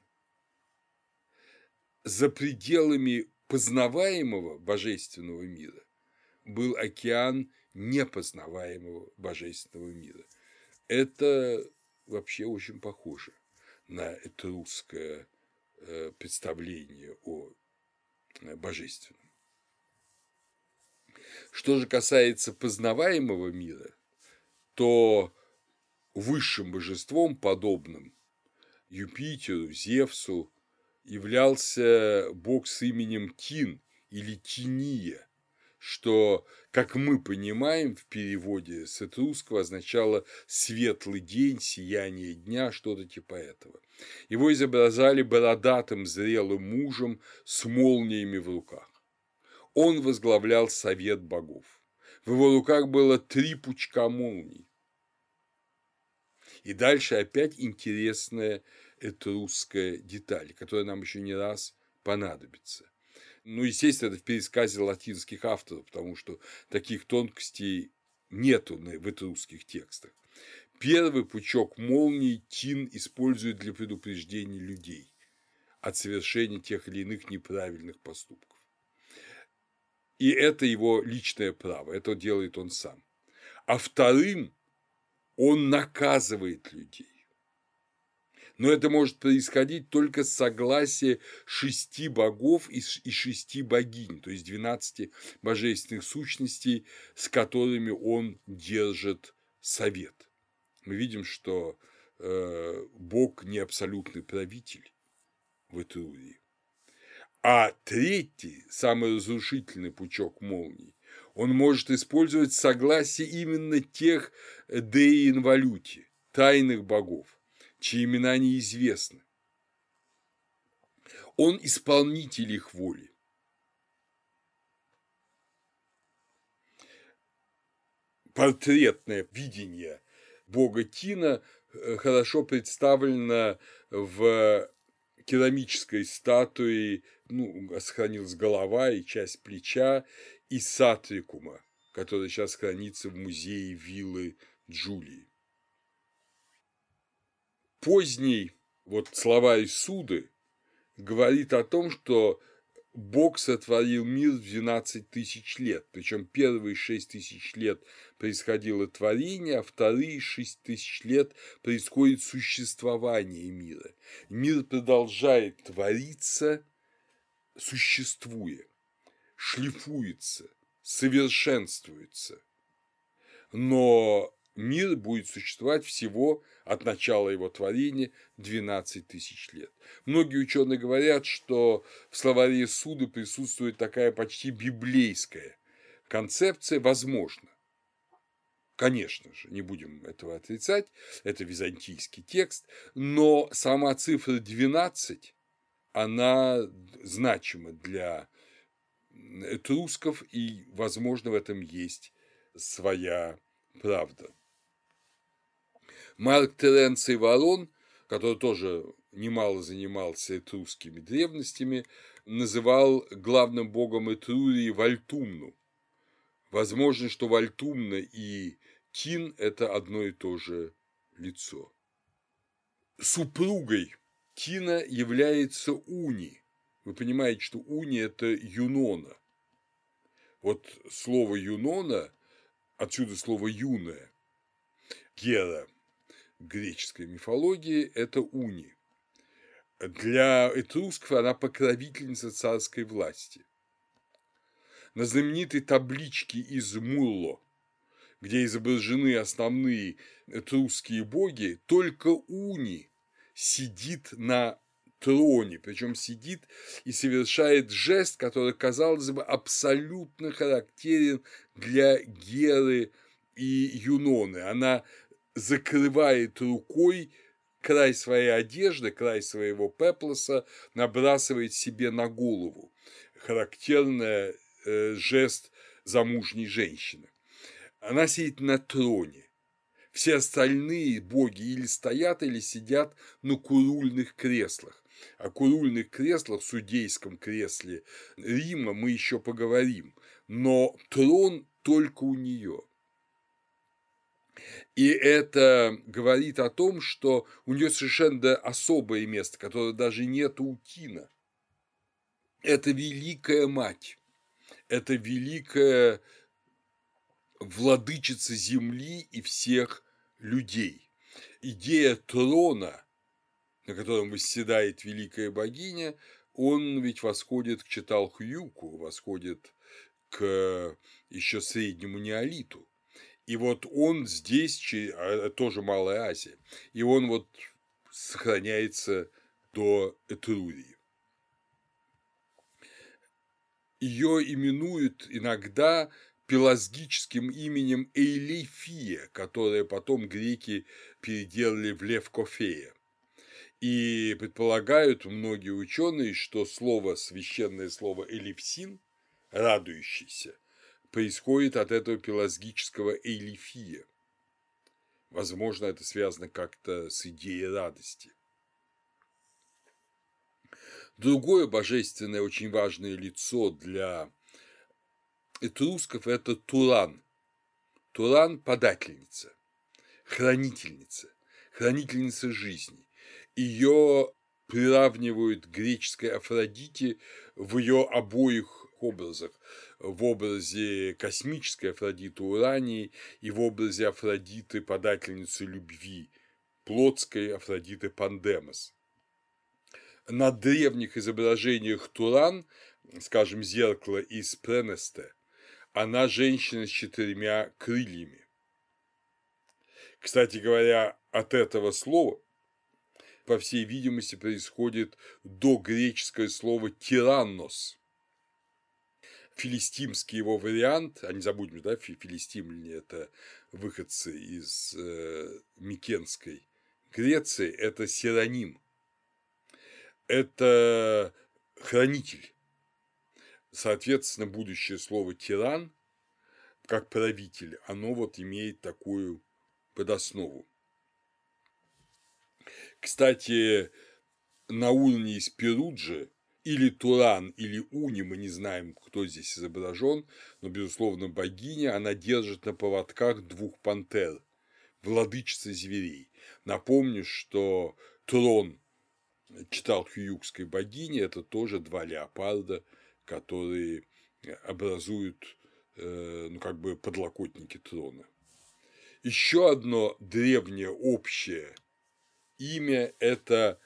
За пределами познаваемого божественного мира был океан непознаваемого божественного мира. Это вообще очень похоже на это русское э, представление о э, божественном. Что же касается познаваемого мира, то высшим божеством, подобным Юпитеру, Зевсу, являлся бог с именем Тин или Тиния, что, как мы понимаем, в переводе с этрусского означало «светлый день», «сияние дня», что-то типа этого. Его изображали бородатым зрелым мужем с молниями в руках он возглавлял совет богов. В его руках было три пучка молний. И дальше опять интересная этрусская деталь, которая нам еще не раз понадобится. Ну, естественно, это в пересказе латинских авторов, потому что таких тонкостей нету в этрусских текстах. Первый пучок молний Тин использует для предупреждения людей от совершения тех или иных неправильных поступков. И это его личное право, это делает он сам. А вторым он наказывает людей. Но это может происходить только с согласия шести богов и шести богинь, то есть двенадцати божественных сущностей, с которыми он держит совет. Мы видим, что э, Бог не абсолютный правитель в Этрурии. А третий, самый разрушительный пучок молний, он может использовать согласие именно тех деи инвалюти, тайных богов, чьи имена неизвестны. Он исполнитель их воли. Портретное видение бога Тина э, хорошо представлено в керамической статуе, ну, сохранилась голова и часть плеча, и сатрикума, который сейчас хранится в музее виллы Джулии. Поздний вот словарь Суды говорит о том, что Бог сотворил мир в 12 тысяч лет, причем первые 6 тысяч лет происходило творение, а вторые 6 тысяч лет происходит существование мира. Мир продолжает твориться, существуя, шлифуется, совершенствуется. Но мир будет существовать всего от начала его творения 12 тысяч лет. Многие ученые говорят, что в словаре Суды присутствует такая почти библейская концепция, возможно. Конечно же, не будем этого отрицать, это византийский текст, но сама цифра 12, она значима для этрусков, и, возможно, в этом есть своя правда. Марк Теренций Ворон, который тоже немало занимался этрусскими древностями, называл главным богом Этрурии Вальтумну. Возможно, что Вальтумна и Тин – это одно и то же лицо. Супругой Тина является Уни. Вы понимаете, что Уни – это Юнона. Вот слово Юнона, отсюда слово юная, Гера – греческой мифологии – это Уни. Для этрусков она покровительница царской власти. На знаменитой табличке из Мулло, где изображены основные этрусские боги, только Уни сидит на троне, причем сидит и совершает жест, который, казалось бы, абсолютно характерен для Геры и Юноны. Она закрывает рукой край своей одежды, край своего пеплоса, набрасывает себе на голову. Характерный э, жест замужней женщины. Она сидит на троне. Все остальные боги или стоят, или сидят на курульных креслах. О курульных креслах судейском кресле Рима мы еще поговорим, но трон только у нее. И это говорит о том, что у нее совершенно особое место, которое даже нет у Тина. Это великая мать, это великая владычица земли и всех людей. Идея трона, на котором восседает великая богиня, он ведь восходит к Читалхюку, восходит к еще среднему неолиту. И вот он здесь, а, тоже Малая Азия, и он вот сохраняется до Этрурии. Ее именуют иногда пелазгическим именем Эйлифия, которое потом греки переделали в Левкофея. И предполагают многие ученые, что слово, священное слово элифсин, радующийся, происходит от этого пелазгического эйлифия. Возможно, это связано как-то с идеей радости. Другое божественное, очень важное лицо для этрусков – это Туран. Туран – подательница, хранительница, хранительница жизни. Ее приравнивают к греческой Афродите в ее обоих образах в образе космической Афродиты Урании и в образе Афродиты, подательницы любви, плотской Афродиты Пандемос. На древних изображениях Туран, скажем, зеркало из Пренесте, она женщина с четырьмя крыльями. Кстати говоря, от этого слова, по всей видимости, происходит догреческое слово «тираннос», филистимский его вариант, а не забудем, да, филистимляне – это выходцы из э, Микенской Греции, это сироним. Это хранитель. Соответственно, будущее слово тиран, как правитель, оно вот имеет такую подоснову. Кстати, на уровне из Перуджи или Туран, или Уни, мы не знаем, кто здесь изображен, но, безусловно, богиня, она держит на поводках двух пантер, владычица зверей. Напомню, что трон читал Хьюкской богини, это тоже два леопарда, которые образуют, э, ну, как бы подлокотники трона. Еще одно древнее общее имя – это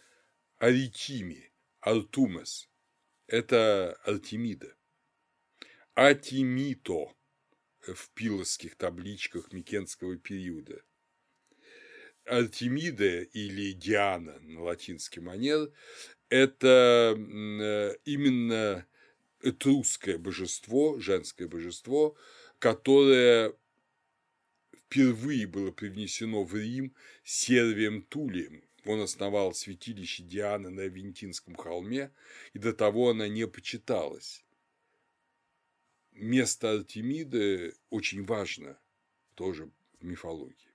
Аритими, Артумес – это Артемида. Атимито в пилосских табличках Микенского периода. Артемида или Диана на латинский манер – это именно этрусское божество, женское божество, которое впервые было привнесено в Рим Сервием Тулием. Он основал святилище Дианы на Авентинском холме, и до того она не почиталась. Место Артемиды очень важно тоже в мифологии.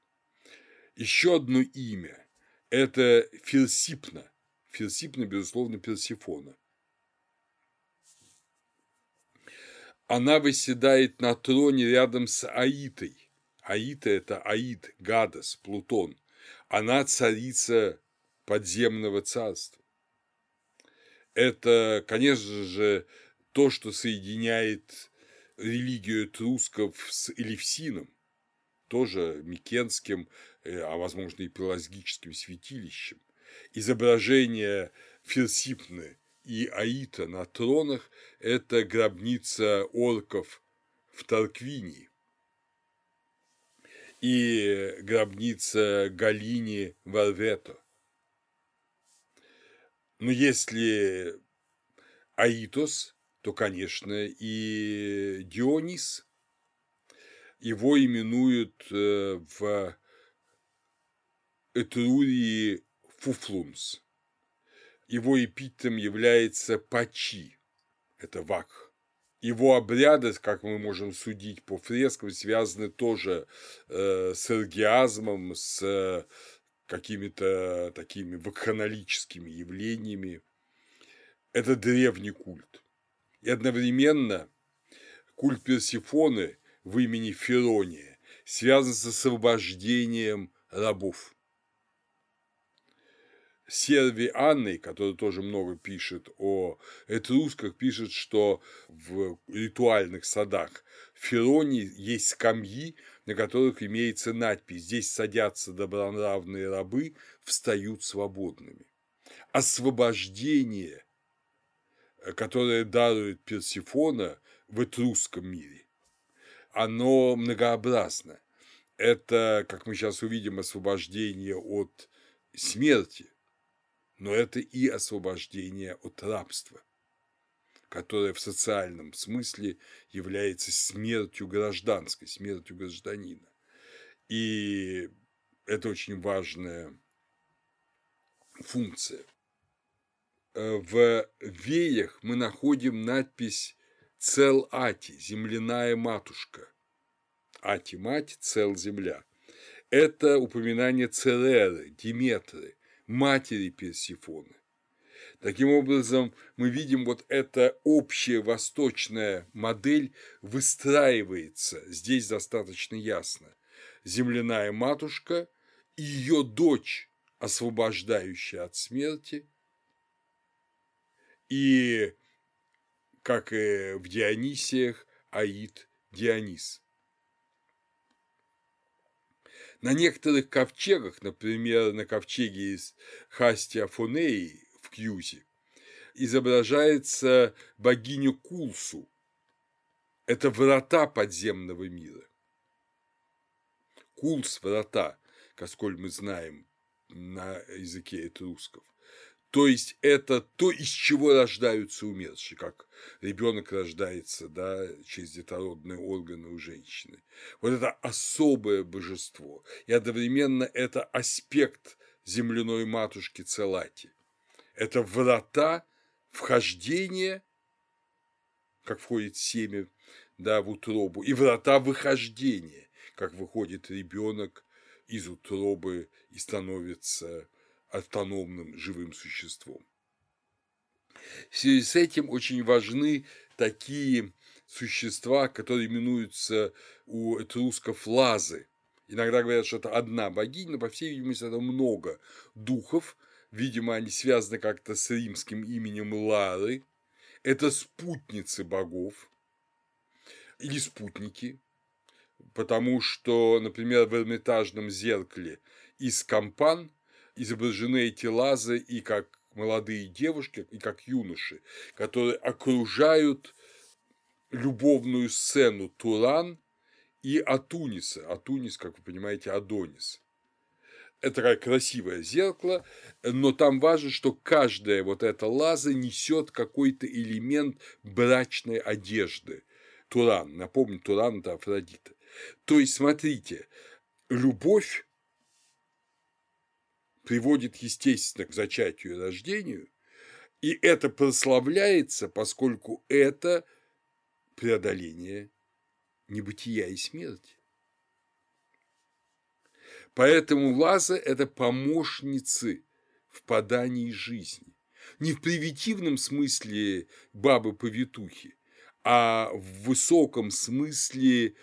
Еще одно имя – это Ферсипна. Ферсипна, безусловно, Персифона. Она выседает на троне рядом с Аитой – Аита – это Аид, Гадас, Плутон. Она царица подземного царства. Это, конечно же, то, что соединяет религию трусков с Элевсином, тоже Микенским, э, а возможно и пелагическим святилищем. Изображение Ферсипны и Аита на тронах – это гробница орков в Тарквинии и гробница Галини Варвето. Но если Аитос, то, конечно, и Дионис. Его именуют э, в Этрурии Фуфлунс. Его эпитетом является Пачи, это Вакх. Его обряды, как мы можем судить по фрескам, связаны тоже э, с эргиазмом, с какими-то такими вакханалическими явлениями. Это древний культ. И одновременно культ Персифоны в имени Ферония связан с освобождением рабов. Серви Анной, который тоже много пишет о этрусках, пишет, что в ритуальных садах Ферони есть скамьи, на которых имеется надпись «Здесь садятся добронравные рабы, встают свободными». Освобождение, которое дарует Персифона в этрусском мире, оно многообразно. Это, как мы сейчас увидим, освобождение от смерти – но это и освобождение от рабства, которое в социальном смысле является смертью гражданской, смертью гражданина. И это очень важная функция. В веях мы находим надпись «Цел Ати» – «Земляная матушка». Ати – мать, цел – земля. Это упоминание Цереры, Диметры, матери Персифоны. Таким образом, мы видим вот эта общая восточная модель выстраивается здесь достаточно ясно. Земляная матушка и ее дочь, освобождающая от смерти, и, как и в Дионисиях, Аид Дионис. На некоторых ковчегах, например, на ковчеге из Хастия Фонеи в Кьюзе, изображается богиня Кулсу. Это врата подземного мира. Кулс – врата, как сколь мы знаем на языке этрусков. То есть это то, из чего рождаются умершие, как ребенок рождается да, через детородные органы у женщины. Вот это особое божество. И одновременно это аспект земляной матушки Целати. Это врата в вхождение, как входит семя да, в утробу, и врата выхождения, как выходит ребенок из утробы и становится автономным живым существом. В связи с этим очень важны такие существа, которые именуются у этрусков лазы. Иногда говорят, что это одна богиня, но, по всей видимости, это много духов. Видимо, они связаны как-то с римским именем Лары. Это спутницы богов или спутники, потому что, например, в Эрмитажном зеркале из компан изображены эти лазы и как молодые девушки, и как юноши, которые окружают любовную сцену Туран и Атуниса. Атунис, как вы понимаете, Адонис. Это такое красивое зеркало, но там важно, что каждая вот эта лаза несет какой-то элемент брачной одежды. Туран, напомню, Туран – это Афродита. То есть, смотрите, любовь приводит, естественно, к зачатию и рождению, и это прославляется, поскольку это преодоление небытия и смерти. Поэтому лаза – это помощницы в подании жизни. Не в привитивном смысле бабы-повитухи, а в высоком смысле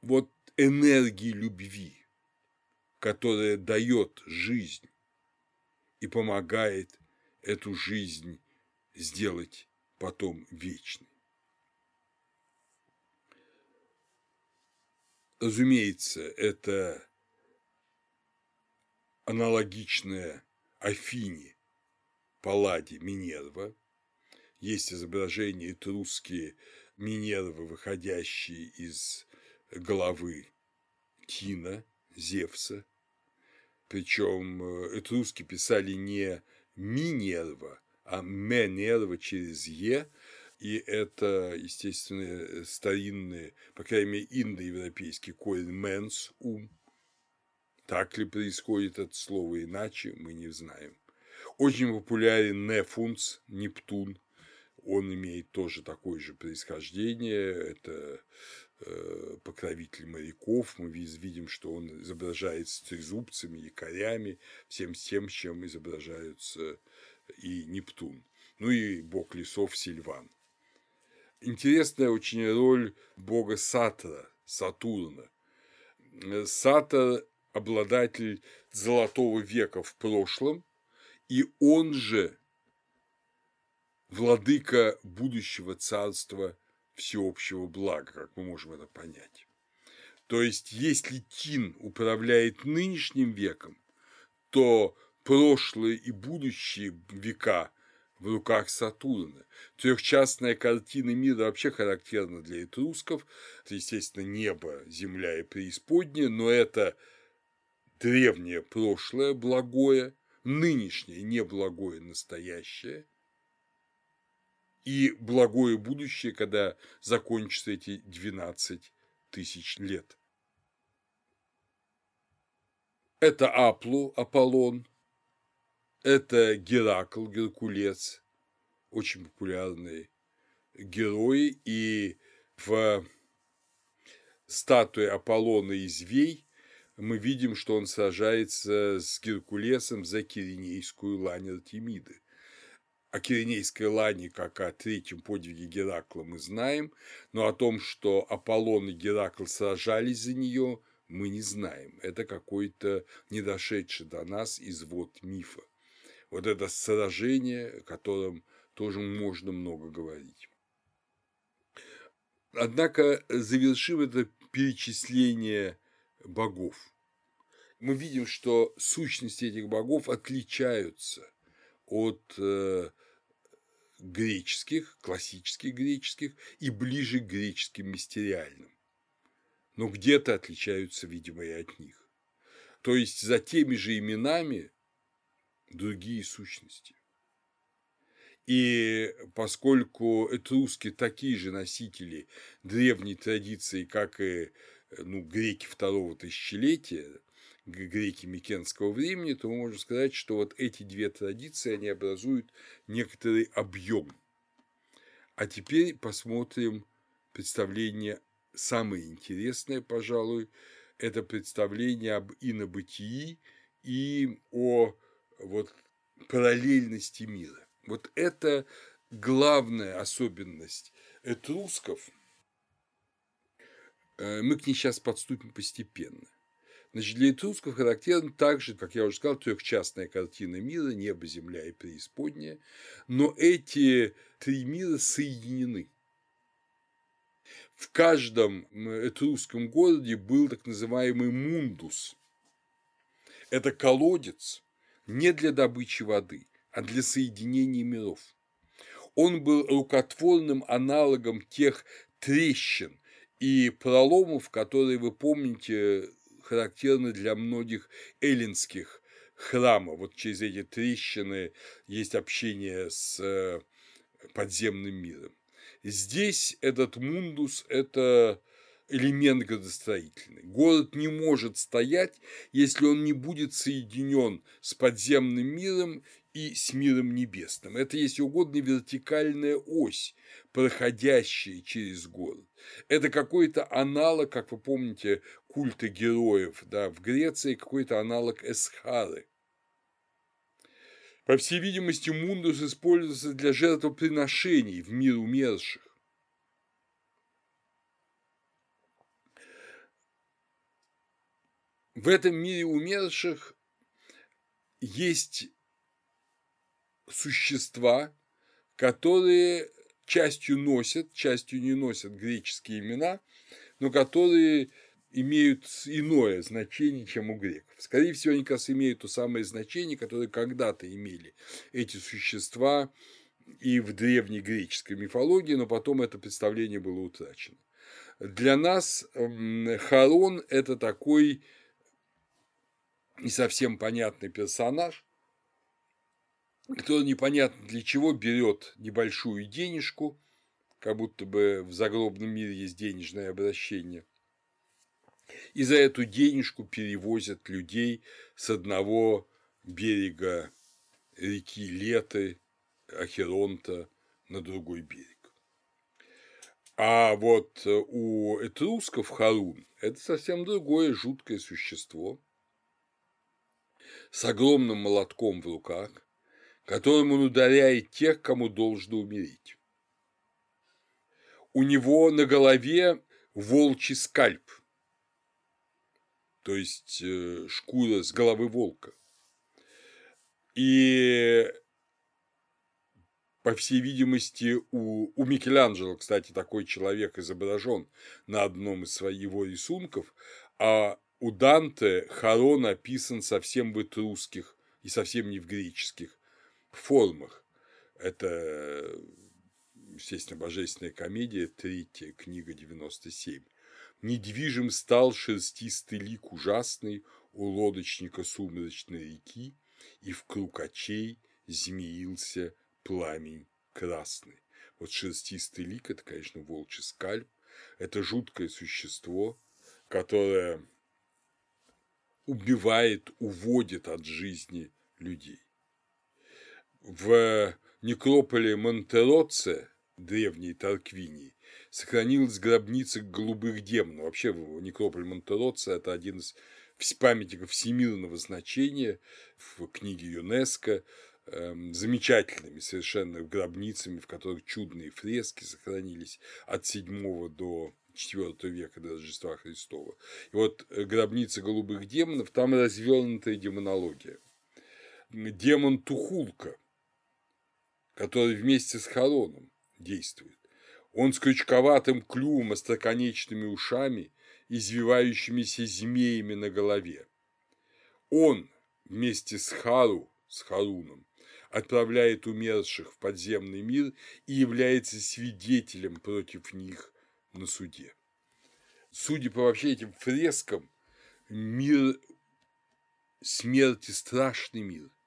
вот энергии любви, которая дает жизнь и помогает эту жизнь сделать потом вечной. Разумеется, это аналогичная Афине, Палладе, Минерва. Есть изображения этрусские Минервы, выходящие из головы Тина, Зевса. Причем этруски писали не Минерва, а Менерва через Е, и это, естественно, э, старинный, по крайней мере, индоевропейский корень «менс» – «ум». Так ли происходит это слово, иначе мы не знаем. Очень популярен Нефунс, Нептун. Он имеет тоже такое же происхождение. Это покровитель моряков. Мы видим, что он изображается трезубцами, якорями, всем тем, чем изображаются и Нептун. Ну и бог лесов Сильван. Интересная очень роль бога Сатра, Сатурна. Сатор – обладатель золотого века в прошлом, и он же владыка будущего царства всеобщего блага, как мы можем это понять. То есть, если Тин управляет нынешним веком, то прошлые и будущие века в руках Сатурна. Трехчастная картина мира вообще характерна для этрусков. Это, естественно, небо, земля и преисподняя, но это древнее прошлое благое, нынешнее неблагое настоящее и благое будущее, когда закончатся эти 12 тысяч лет. Это Аплу, Аполлон, это Геракл, Геркулес, очень популярный герой, и в статуе Аполлона из Вей мы видим, что он сражается с Геркулесом за Киринейскую лань Артемиды. О Киринейской лане, как о третьем подвиге Геракла, мы знаем, но о том, что Аполлон и Геракл сражались за нее, мы не знаем. Это какой-то недошедший до нас извод мифа вот это сражение, о котором тоже можно много говорить. Однако, завершив это перечисление богов, мы видим, что сущности этих богов отличаются от э, греческих, классических греческих и ближе к греческим мистериальным. Но где-то отличаются, видимо, и от них. То есть за теми же именами другие сущности. И поскольку этруски такие же носители древней традиции, как и ну, греки второго тысячелетия, греки Микенского времени, то мы можем сказать, что вот эти две традиции, они образуют некоторый объем. А теперь посмотрим представление самое интересное, пожалуй, это представление об инобытии и о вот, параллельности мира. Вот это главная особенность этрусков. Э, мы к ней сейчас подступим постепенно. Значит, для этрусков характерна также, как я уже сказал, трехчастная картина мира, небо, земля и преисподняя, но эти три мира соединены. В каждом этрусском городе был так называемый мундус. Это колодец не для добычи воды, а для соединения миров. Он был рукотворным аналогом тех трещин и проломов, которые, вы помните, характерны для многих эллинских храмов. Вот через эти трещины есть общение с э, подземным миром. Здесь этот мундус – это элемент градостроительный. Город не может стоять, если он не будет соединен с подземным миром и с миром небесным. Это, если угодно, вертикальная ось, проходящая через город. Это какой-то аналог, как вы помните, культа героев да, в Греции, какой-то аналог Эсхары. По всей видимости, мундус используется для жертвоприношений в мир умерших. В этом мире умерших есть существа, которые частью носят, частью не носят греческие имена, но которые имеют иное значение, чем у греков. Скорее всего, они как раз имеют то самое значение, которое когда-то имели эти существа и в древней греческой мифологии, но потом это представление было утрачено. Для нас Харон – это такой не совсем понятный персонаж, кто непонятно для чего берет небольшую денежку, как будто бы в загробном мире есть денежное обращение, и за эту денежку перевозят людей с одного берега реки Леты, Ахеронта, на другой берег. А вот у этрусков Харун – это совсем другое жуткое существо с огромным молотком в руках, которым он ударяет тех, кому должно умереть. У него на голове волчий скальп, то есть э, шкура с головы волка. И по всей видимости, у, у Микеланджело, кстати, такой человек изображен на одном из своих его рисунков, а у Данте Харон описан совсем в этрусских и совсем не в греческих формах. Это, естественно, божественная комедия, третья книга 97. Недвижим стал шерстистый лик ужасный у лодочника сумрачной реки, и в круг очей змеился пламень красный. Вот шерстистый лик – это, конечно, волчий скальп. Это жуткое существо, которое убивает, уводит от жизни людей в некрополе Монтероце, древней Тарквинии, сохранилась гробница голубых демонов. Вообще, некрополь Монтероце – это один из памятников всемирного значения в книге ЮНЕСКо, эм, замечательными совершенно гробницами, в которых чудные фрески сохранились от 7 до IV века до Рождества Христова. И вот э, гробница голубых демонов, там развернутая демонология. Демон Тухулка, который вместе с Хароном действует. Он с крючковатым клювом, остроконечными ушами, извивающимися змеями на голове. Он вместе с Хару, с Харуном, отправляет умерших в подземный мир и является свидетелем против них на суде. Судя по вообще этим фрескам, мир смерти – страшный мир –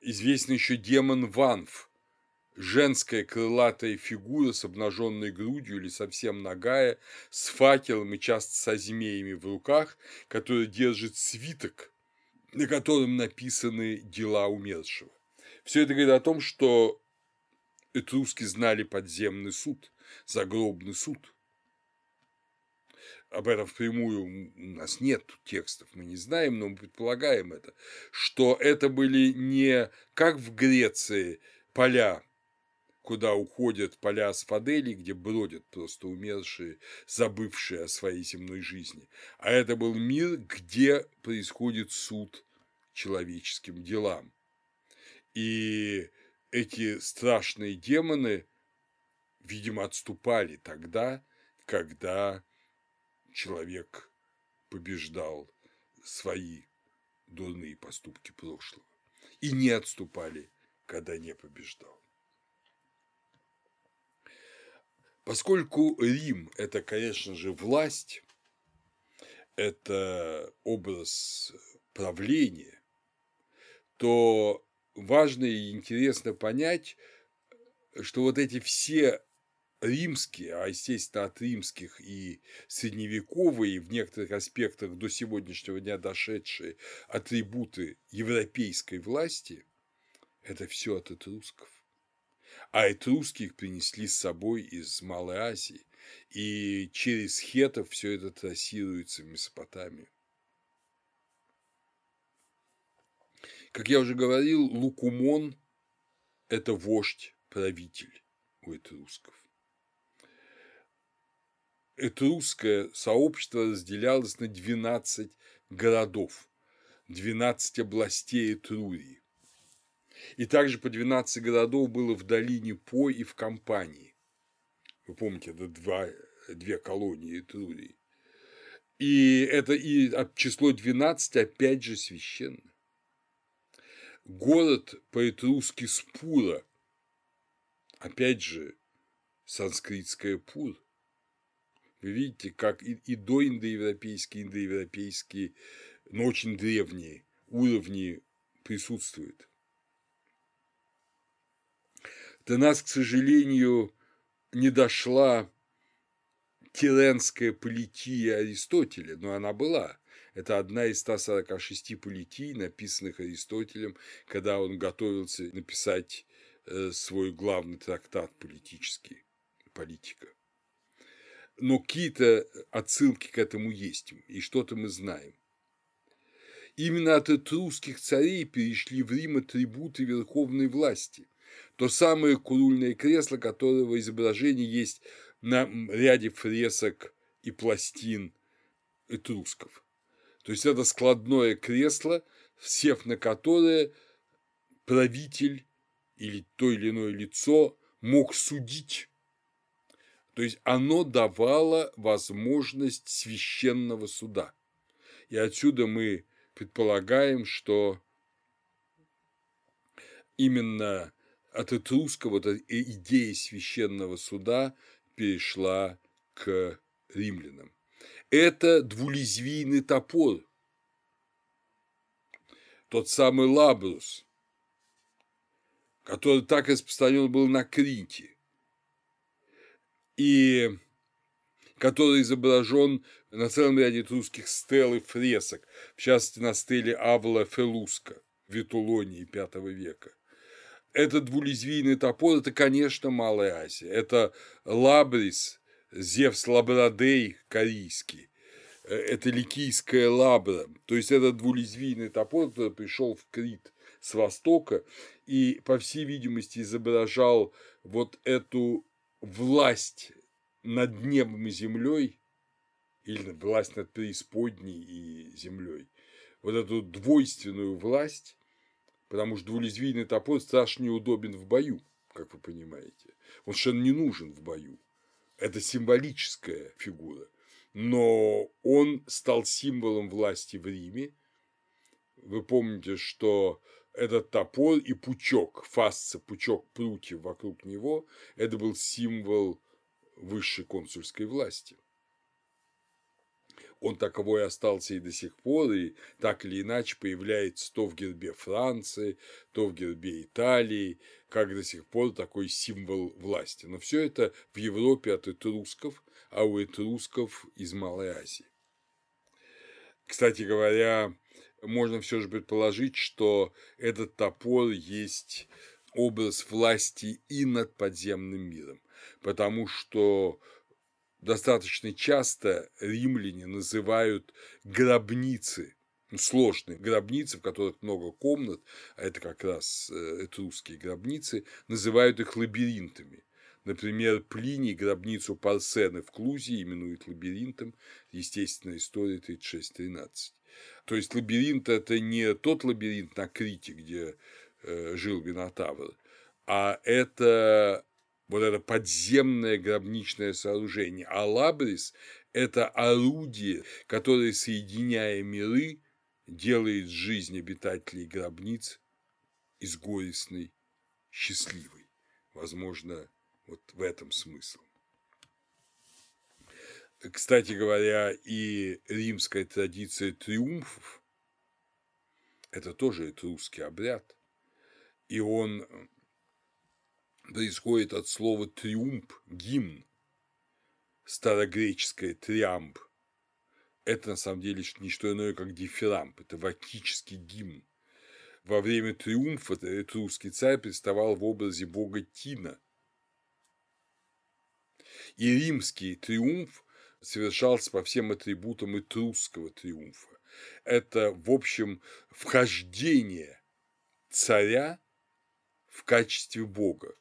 известен еще демон Ванф, женская крылатая фигура с обнаженной грудью или совсем нагая, с факелом и часто со змеями в руках, которая держит свиток, на котором написаны дела умершего. Все это говорит о том, что этруски знали подземный суд, загробный суд. Об этом впрямую у нас нет текстов, мы не знаем, но мы предполагаем это, что это были не как в Греции поля куда уходят поля асфаделей, где бродят просто умершие, забывшие о своей земной жизни. А это был мир, где происходит суд человеческим делам. И эти страшные демоны, видимо, отступали тогда, когда человек побеждал свои дурные поступки прошлого. И не отступали, когда не побеждал. Поскольку Рим – это, конечно же, власть, это образ правления, то важно и интересно понять, что вот эти все римские, а естественно от римских и средневековые, и в некоторых аспектах до сегодняшнего дня дошедшие атрибуты европейской власти – это все от этрусков а этрусских принесли с собой из Малой Азии, и через хетов все это трассируется в Месопотамию. Как я уже говорил, Лукумон – это вождь, правитель у этрусков. Этрусское сообщество разделялось на 12 городов, 12 областей Этрурии. И также по 12 городов было в долине По и в Компании. Вы помните, это два, две колонии Этрурии. И это и число 12 опять же священно. Город по-этрусски Спура, опять же, санскритская Пур. Вы видите, как и, и доиндоевропейские, индоевропейские, но очень древние уровни присутствуют. До нас, к сожалению, не дошла тиренская полития Аристотеля, но она была. Это одна из 146 политий, написанных Аристотелем, когда он готовился написать э, свой главный трактат политический, политика. Но какие-то отсылки к этому есть, и что-то мы знаем. Именно от этрусских царей перешли в Рим атрибуты верховной власти – то самое курульное кресло, которого изображение есть на ряде фресок и пластин этрусков. То есть это складное кресло, сев на которое правитель или то или иное лицо мог судить. То есть оно давало возможность священного суда. И отсюда мы предполагаем, что именно от этруского вот идеи священного суда перешла к римлянам. Это двулезвийный топор, тот самый лабрус, который так распространен был на Крите, и который изображен на целом ряде русских стел и фресок, в частности на стеле Авла Фелуска в Витулонии V века этот двулезвийный топор – это, конечно, Малая Азия. Это Лабрис, Зевс Лабрадей корейский. Э, это ликийская лабра. То есть, это двулезвийный топор, который пришел в Крит с востока и, по всей видимости, изображал вот эту власть над небом и землей, или власть над преисподней и землей, вот эту двойственную власть, потому что двулезвийный топор страшно неудобен в бою, как вы понимаете. Он совершенно не нужен в бою. Это символическая фигура. Но он стал символом власти в Риме. Вы помните, что этот топор и пучок, фасца, пучок прутьев вокруг него, это был символ высшей консульской власти. Он таковой остался и до сих пор, и так или иначе появляется то в гербе Франции, то в гербе Италии, как до сих пор такой символ власти. Но все это в Европе от этрусков, а у этрусков из Малой Азии. Кстати говоря, можно все же предположить, что этот топор есть образ власти и над подземным миром, потому что достаточно часто римляне называют гробницы, сложные гробницы, в которых много комнат, а это как раз э, этрусские гробницы, называют их лабиринтами. Например, Плиний гробницу Парсены в Клузии именует лабиринтом, естественная история 36-13. То есть лабиринт – это не тот лабиринт на Крите, где э, жил Минотавр, а это вот это подземное гробничное сооружение. А лабрис – это орудие, которое, соединяя миры, делает жизнь обитателей гробниц из горестной счастливой. Возможно, вот в этом смысл. Кстати говоря, и римская традиция триумфов – это тоже русский обряд, и он происходит от слова триумф, гимн, старогреческое триамб. Это на самом деле не что иное, как дифирамб, это вакический гимн. Во время триумфа русский царь представал в образе бога Тина. И римский триумф совершался по всем атрибутам этрусского триумфа. Это, в общем, вхождение царя в качестве бога.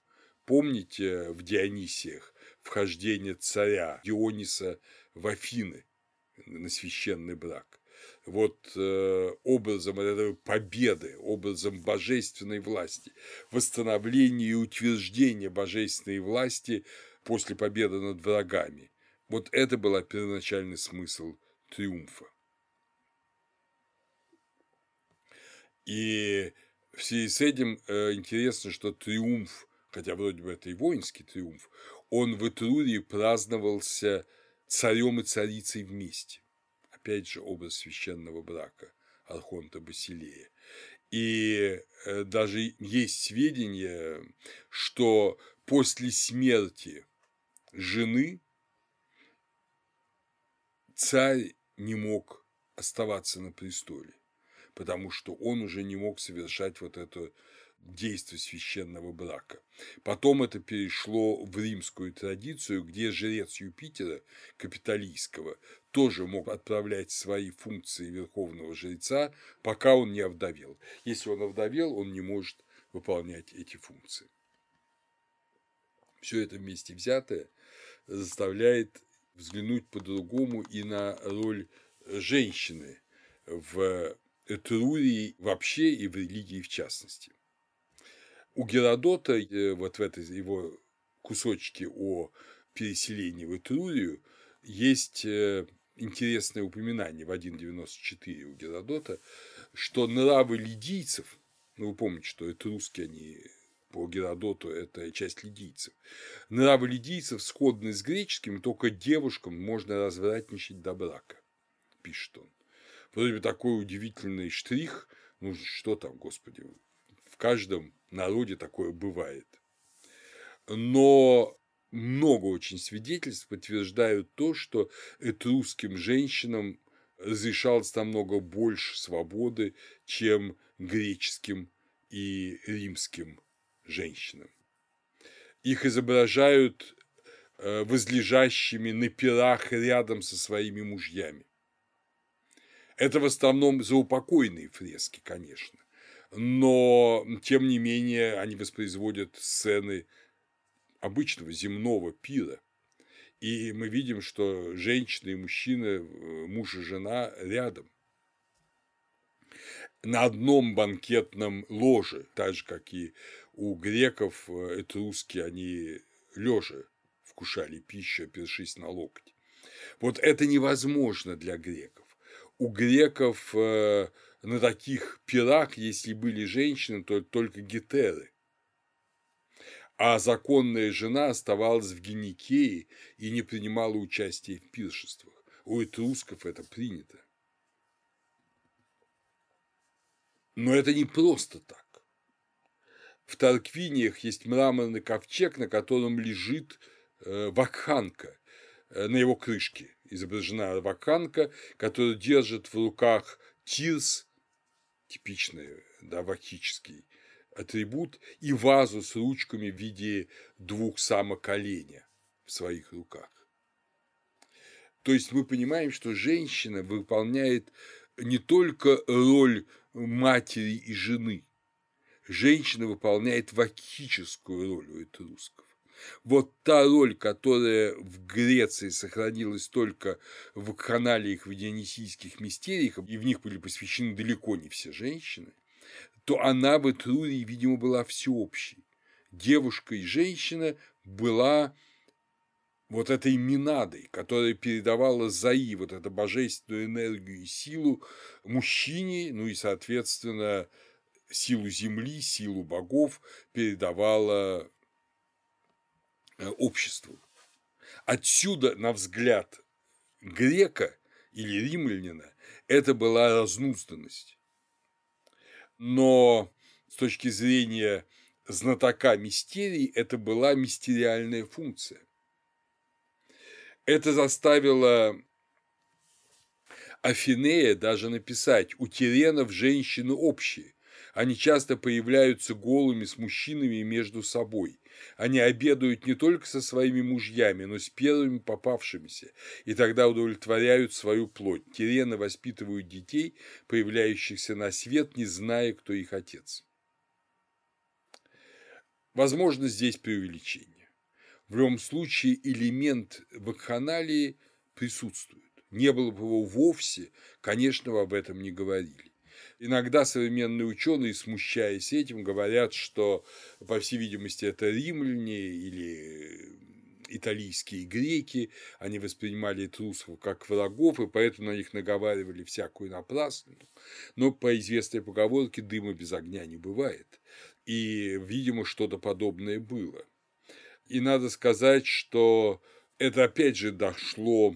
Помните в Дионисиях вхождение царя Диониса в Афины на священный брак? Вот э, образом этой победы, образом божественной власти, восстановления и утверждения божественной власти после победы над врагами. Вот это был первоначальный смысл триумфа. И в связи с этим э, интересно, что триумф хотя вроде бы это и воинский триумф, он в Этрурии праздновался царем и царицей вместе. Опять же, образ священного брака Архонта Басилея. И э, даже есть сведения, что после смерти жены царь не мог оставаться на престоле, потому что он уже не мог совершать вот эту действия священного брака. Потом это перешло в римскую традицию, где жрец Юпитера, капиталийского, тоже мог отправлять свои функции верховного жреца, пока он не овдовел. Если он овдовел, он не может выполнять эти функции. Все это вместе взятое заставляет взглянуть по-другому и на роль женщины в Этрурии вообще и в религии в частности. У Геродота, э, вот в этой его кусочке о переселении в Этрурию, есть э, интересное упоминание в 1.94 у Геродота, что нравы лидийцев, ну вы помните, что это русские они по Геродоту это часть лидийцев. Нравы лидийцев сходны с греческими, только девушкам можно развратничать до брака, пишет он. Вроде бы такой удивительный штрих, ну что там, господи, в каждом народе такое бывает. Но много очень свидетельств подтверждают то, что этрусским женщинам разрешалось намного больше свободы, чем греческим и римским женщинам. Их изображают э, возлежащими на пирах рядом со своими мужьями. Это в основном заупокойные фрески, конечно но тем не менее они воспроизводят сцены обычного земного пира. И мы видим, что женщина и мужчина, э, муж и жена рядом. На одном банкетном ложе, так же, как и у греков, э, этруски, они лежа вкушали пищу, опершись на локоть. Вот это невозможно для греков. У греков э, на таких пирах, если были женщины, то только гетеры. А законная жена оставалась в Геникее и не принимала участия в пиршествах. у этрусков это принято. Но это не просто так. В Тарквиниях есть мраморный ковчег, на котором лежит э, вакханка, э, на его крышке изображена вакханка, которая держит в руках тирс, типичный да, вакхический атрибут, и вазу с ручками в виде двух самок оленя в своих руках. То есть мы понимаем, что женщина выполняет не только роль матери и жены, женщина выполняет вакхическую роль у этрусков. Вот та роль, которая в Греции сохранилась только в каналиях в дионисийских мистериях, и в них были посвящены далеко не все женщины, то она в Этрурии, видимо, была всеобщей. Девушка и женщина была вот этой минадой, которая передавала Заи, вот эту божественную энергию и силу мужчине, ну и, соответственно, силу земли, силу богов передавала обществу. Отсюда, на взгляд грека или римлянина, это была разнузданность. Но с точки зрения знатока мистерий, это была мистериальная функция. Это заставило Афинея даже написать «У тиренов женщины общие, они часто появляются голыми с мужчинами между собой. Они обедают не только со своими мужьями, но с первыми попавшимися, и тогда удовлетворяют свою плоть. Тирены воспитывают детей, появляющихся на свет, не зная, кто их отец. Возможно, здесь преувеличение. В любом случае элемент вакханалии присутствует. Не было бы его вовсе, конечно, об этом не говорили. Иногда современные ученые, смущаясь этим, говорят, что, по всей видимости, это римляне или италийские греки, они воспринимали трусов как врагов, и поэтому на них наговаривали всякую напрасную. Но по известной поговорке дыма без огня не бывает. И, видимо, что-то подобное было. И надо сказать, что это опять же дошло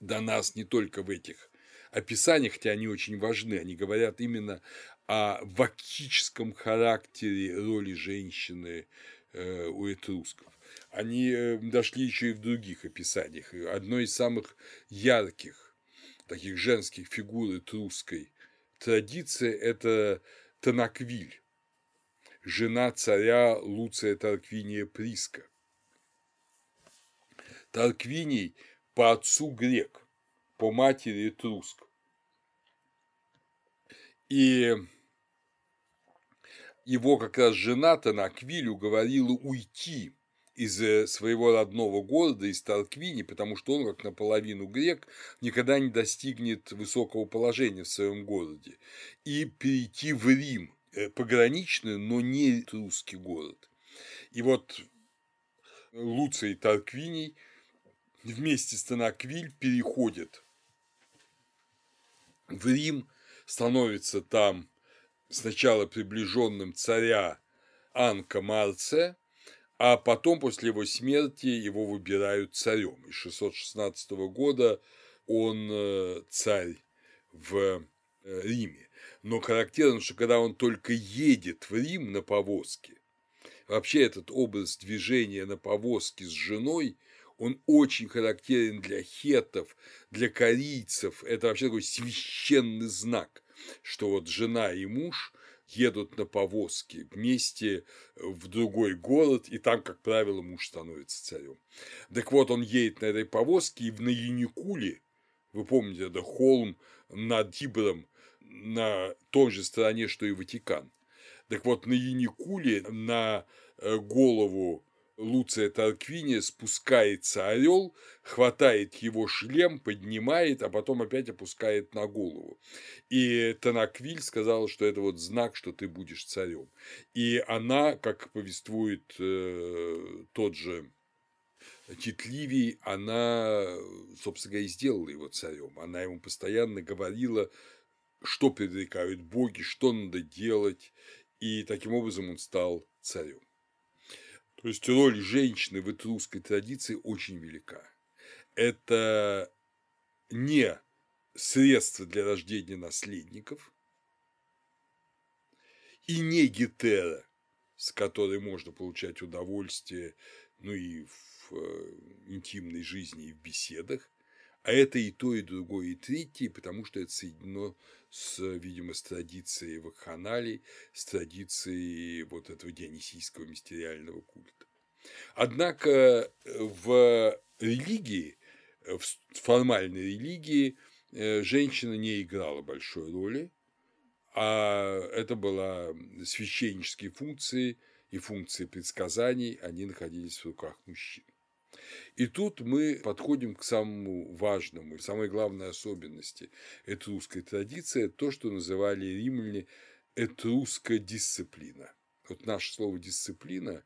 до нас не только в этих описания, хотя они очень важны, они говорят именно о вакическом характере роли женщины э, у этрусков. Они э, дошли еще и в других описаниях. Одной из самых ярких таких женских фигур этрусской традиции – это Танаквиль, жена царя Луция Тарквиния Приска. Тарквиний по отцу грек, по матери Труск. И его как раз жена Танаквиль уговорила уйти из э, своего родного города, из Тарквини, потому что он, как наполовину грек, никогда не достигнет высокого положения в своем городе, и перейти в Рим, э, пограничный, но не русский город. И вот Луций Тарквиний вместе с Танаквиль переходят в Рим, становится там сначала приближенным царя Анка Марция, а потом после его смерти его выбирают царем. Из 616 года он э, царь в э, Риме. Но характерно, что когда он только едет в Рим на повозке, вообще этот образ движения на повозке с женой – он очень характерен для хетов, для корейцев. Это вообще такой священный знак, что вот жена и муж едут на повозке вместе в другой город, и там, как правило, муж становится царем. Так вот, он едет на этой повозке, и в Яникуле, вы помните, это холм над Тибром на той же стороне, что и Ватикан. Так вот, на Яникуле на э, голову Луция Тарквиния спускается орел, хватает его шлем, поднимает, а потом опять опускает на голову. И Танаквиль сказала, что это вот знак, что ты будешь царем. И она, как повествует э, тот же Тит Ливий, она, собственно говоря, и сделала его царем. Она ему постоянно говорила, что предрекают боги, что надо делать, и таким образом он стал царем. То есть роль женщины в этрусской традиции очень велика. это не средство для рождения наследников и не гетера, с которой можно получать удовольствие, ну и в э, интимной жизни, и в беседах, а это и то, и другое, и третье, потому что это соединено с, видимо, с традицией вакханалий, с традицией вот этого дионисийского мистериального культа. Однако в религии, в формальной религии, э, женщина не играла большой роли, а это была священнические функции и функции предсказаний, они находились в руках мужчин. И тут мы подходим к самому важному, самой главной особенности этрусской традиции, то, что называли римляне этрусская дисциплина. Вот наше слово «дисциплина»,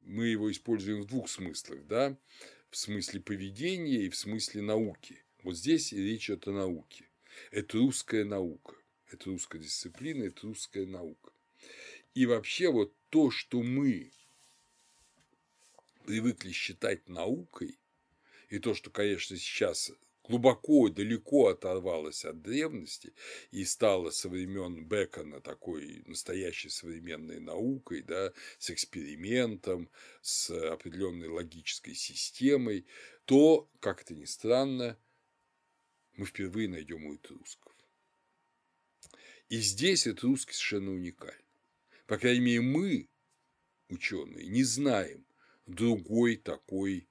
мы его используем в двух смыслах, да, в смысле поведения и в смысле науки. Вот здесь речь идет о науке. Это русская наука, это русская дисциплина, это русская наука. И вообще вот то, что мы привыкли считать наукой, и то, что, конечно, сейчас глубоко, далеко оторвалось от древности и стало со времен Бекона такой настоящей современной наукой, да, с экспериментом, с определенной логической системой, то, как это ни странно, мы впервые найдем у этрусков. И здесь этруски совершенно уникальны. По крайней мере, мы, ученые, не знаем другой такой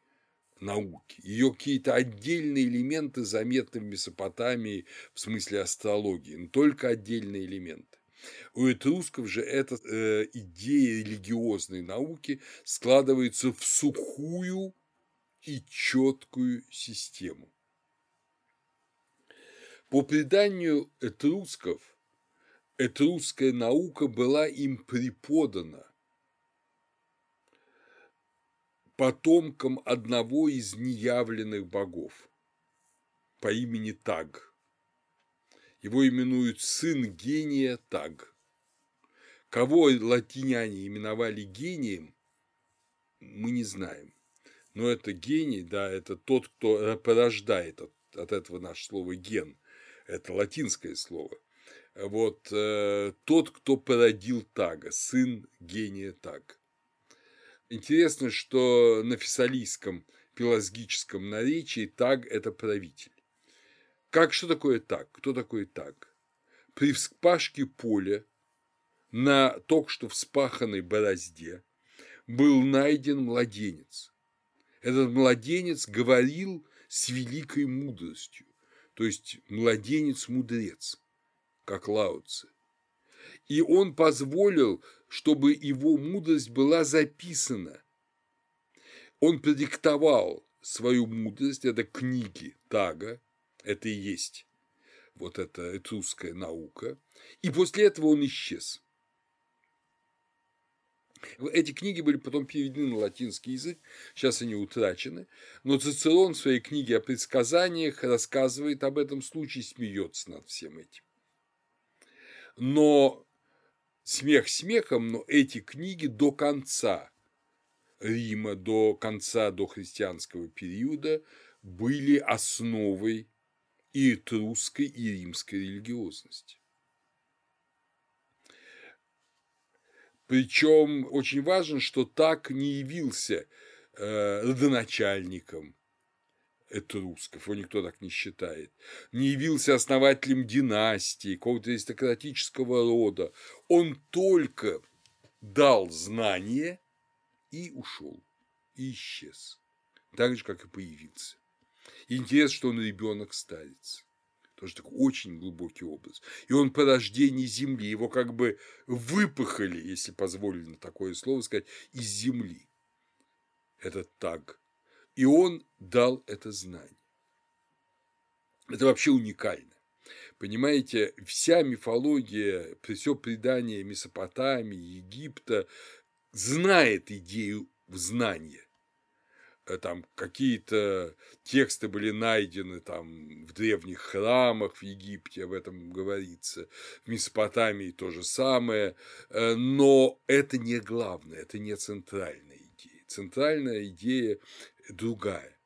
науки. Ее какие-то отдельные элементы заметны в Месопотамии в смысле астрологии, но только отдельные элементы. У этрусков же эта э, идея религиозной науки складывается в сухую и четкую систему. По преданию этрусков, этрусская наука была им преподана потомком одного из неявленных богов по имени Таг. Его именуют сын гения Таг. Кого латиняне именовали гением, мы не знаем. Но это гений, да, это тот, кто порождает от, от этого наше слово ген. Это латинское слово. Вот э, тот, кто породил Тага, сын гения Таг. Интересно, что на фессалийском пелазгическом наречии таг – это правитель. Как, что такое таг? Кто такой таг? При вспашке поля на только что вспаханной борозде был найден младенец. Этот младенец говорил с великой мудростью, то есть младенец-мудрец, как Лауци. И он позволил чтобы его мудрость была записана. Он продиктовал свою мудрость, это книги Тага, это и есть вот эта этрусская наука, и после этого он исчез. Эти книги были потом переведены на латинский язык, сейчас они утрачены, но Цицерон в своей книге о предсказаниях рассказывает об этом случае, смеется над всем этим. Но смех смехом, но эти книги до конца Рима, до конца дохристианского периода были основой и этрусской, и римской религиозности. Причем очень важно, что так не явился э, родоначальником этрусков, его никто так не считает, не явился основателем династии, какого-то аристократического рода. Он только дал знание и ушел, и исчез. Так же, как и появился. Интересно, что он ребенок старец. Тоже такой очень глубокий образ. И он порождение Земли. Его как бы выпахали, если позволено такое слово сказать, из Земли. Этот так и он дал это знание. Это вообще уникально. Понимаете, вся мифология, все предание Месопотамии, Египта знает идею знания. Э, там какие-то тексты были найдены там в древних храмах в Египте, об этом говорится, в Месопотамии то же самое, э, но это не главное, это не центральная идея. Центральная идея другая.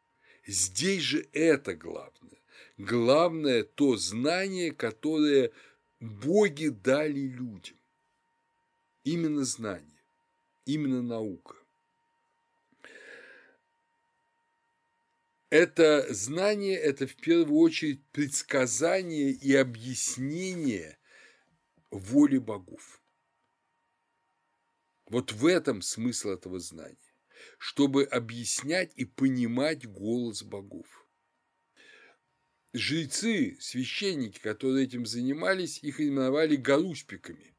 Здесь же это главное. Главное то знание, которое боги дали людям. Именно знание, именно наука. Это знание – это в первую очередь предсказание и объяснение воли богов. Вот в этом смысл этого знания, чтобы объяснять и понимать голос богов. Жрецы, священники, которые этим занимались, их именовали галуспиками.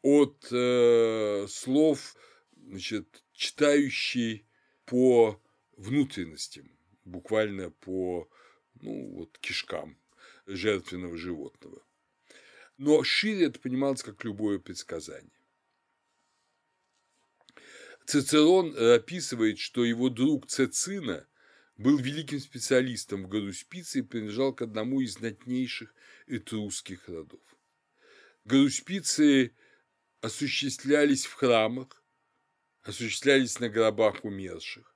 От э, слов, значит, читающий по внутренностям, буквально по ну, вот, кишкам жертвенного животного. Но шире это понималось как любое предсказание. Цицерон описывает, что его друг Цецина был великим специалистом в Гаруспице и принадлежал к одному из знатнейших этрусских родов. Гаруспицы осуществлялись в храмах, осуществлялись на гробах умерших.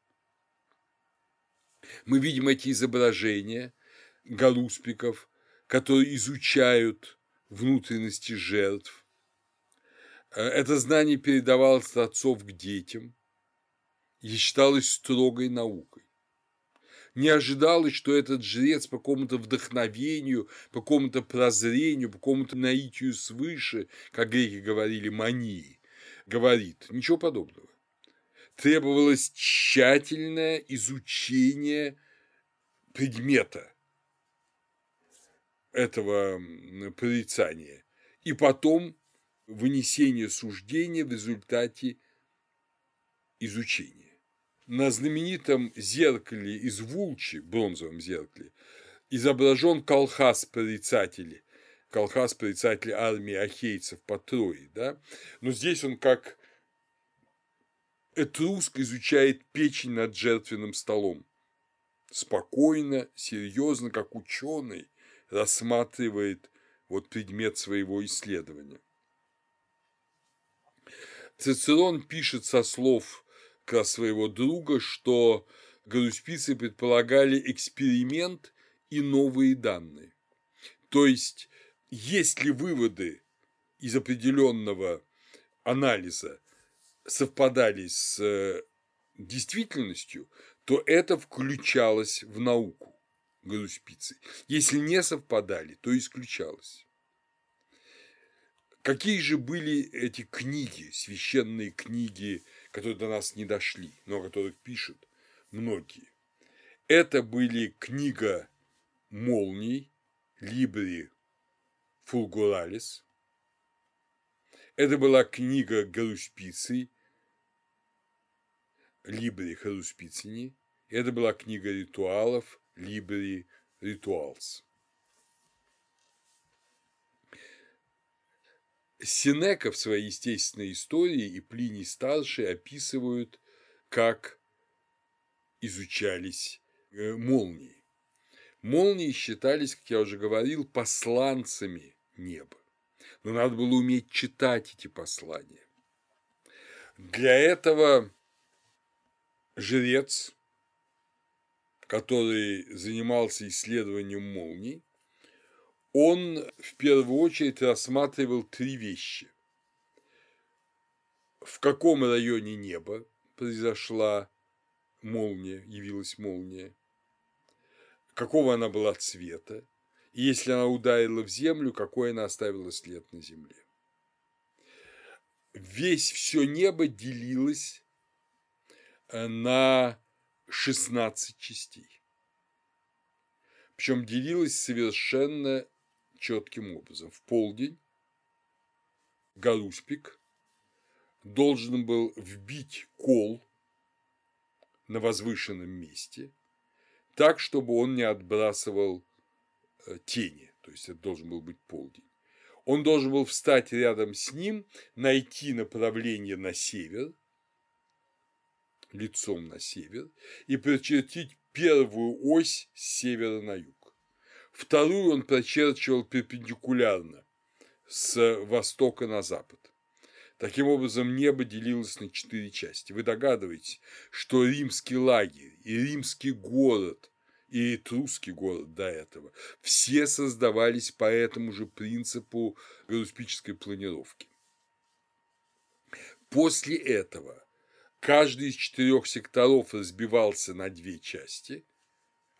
Мы видим эти изображения галуспиков, которые изучают внутренности жертв, Э, это знание передавалось от отцов к детям и считалось строгой наукой. Не ожидалось, что этот жрец по какому-то вдохновению, по какому-то прозрению, по какому-то наитию свыше, как греки говорили, мании, говорит. Ничего подобного. Требовалось тщательное изучение предмета этого прорицания. И потом вынесение суждения в результате изучения. На знаменитом зеркале из Вулчи, бронзовом зеркале, изображен колхаз прорицателей, колхаз прорицателей армии ахейцев по Трое, да? но здесь он как Этруск изучает печень над жертвенным столом. Спокойно, серьезно, как ученый, рассматривает вот предмет своего исследования. Цицерон пишет со слов своего друга, что Гаруспицы предполагали эксперимент и новые данные. То есть, если выводы из определенного анализа совпадали с э, действительностью, то это включалось в науку Гаруспицы. Если не совпадали, то исключалось. Какие же были эти книги, священные книги, которые до нас не дошли, но о которых пишут многие? Это были книга молний, Либри Фулгуралис, это была книга Гаруспиций, Либри Харуспицини, это была книга ритуалов, Либри Ритуалс. Синека в своей естественной истории и Плиний Старший описывают, как изучались э, молнии. Молнии считались, как я уже говорил, посланцами неба. Но надо было уметь читать эти послания. Для этого жрец, который занимался исследованием молний, он в первую очередь рассматривал три вещи. В каком районе неба произошла молния, явилась молния, какого она была цвета, и если она ударила в землю, какой она оставила след на земле. Весь все небо делилось э, на 16 частей. Причем делилось совершенно четким образом. В полдень Галуспик должен был вбить кол на возвышенном месте так, чтобы он не отбрасывал э, тени, то есть это должен был быть полдень. Он должен был встать рядом с ним, найти направление на север, лицом на север, и прочертить первую ось с севера на юг. Вторую он прочерчивал перпендикулярно, с востока на запад. Таким образом, небо делилось на четыре части. Вы догадываетесь, что римский лагерь и римский город, и этрусский город до этого, все создавались по этому же принципу галуспической планировки. После этого каждый из четырех секторов разбивался на две части,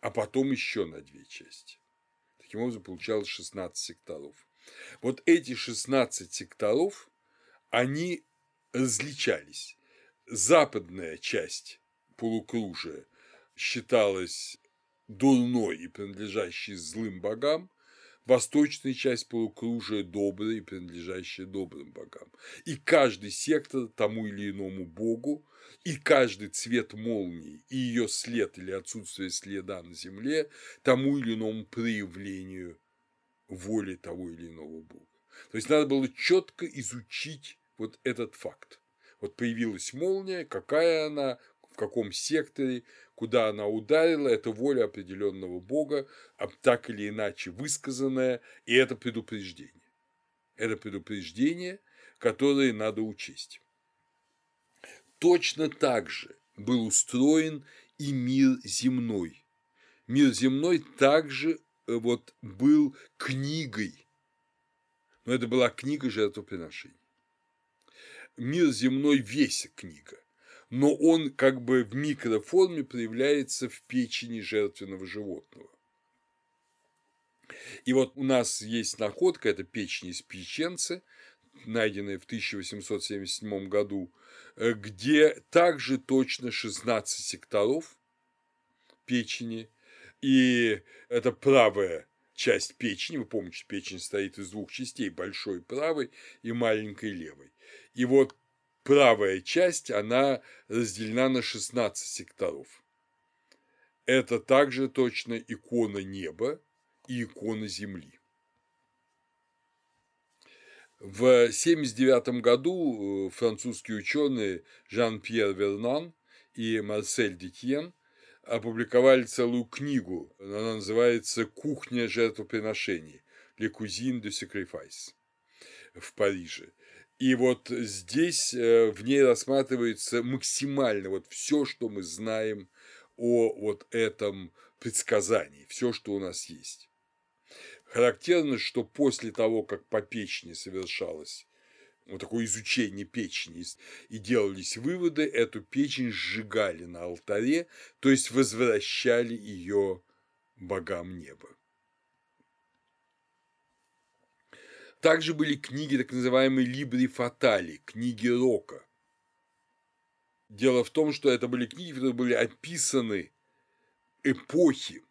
а потом еще на две части. Таким образом, получалось 16 секторов. Вот эти 16 секторов, они различались. Западная часть полукружия считалась дурной и принадлежащей злым богам, восточная часть полукружия добрая и принадлежащая добрым богам. И каждый сектор тому или иному богу, и каждый цвет молнии, и ее след или отсутствие следа на земле тому или иному проявлению воли того или иного бога. То есть надо было четко изучить вот этот факт. Вот появилась молния, какая она, каком секторе, куда она ударила, это воля определенного бога, а так или иначе высказанная, и это предупреждение. Это предупреждение, которое надо учесть. Точно так же был устроен и мир земной. Мир земной также э, вот был книгой, но это была книга жертвоприношений мир земной весь книга, но он как бы в микроформе проявляется в печени жертвенного животного. И вот у нас есть находка, это печень из печенца, найденная в 1877 году, э, где также точно 16 секторов печени, и это правая часть печени, вы помните, печень состоит из двух частей, большой правой и маленькой левой. И вот правая часть, она разделена на 16 секторов. Это также точно икона неба и икона земли. В 1979 году э, французские ученые Жан-Пьер Вернан и Марсель Детьен опубликовали целую книгу. Она называется «Кухня жертвоприношений» «Le cuisine de sacrifice» в Париже. И вот здесь э, в ней рассматривается максимально вот все, что мы знаем о вот этом предсказании, все, что у нас есть. Характерно, что после того, как по печени совершалось вот такое изучение печени и делались выводы, эту печень сжигали на алтаре, то есть возвращали ее богам неба. Также были книги, так называемые «Либри Фатали», книги Рока. Дело в том, что это были книги, которые были описаны эпохи,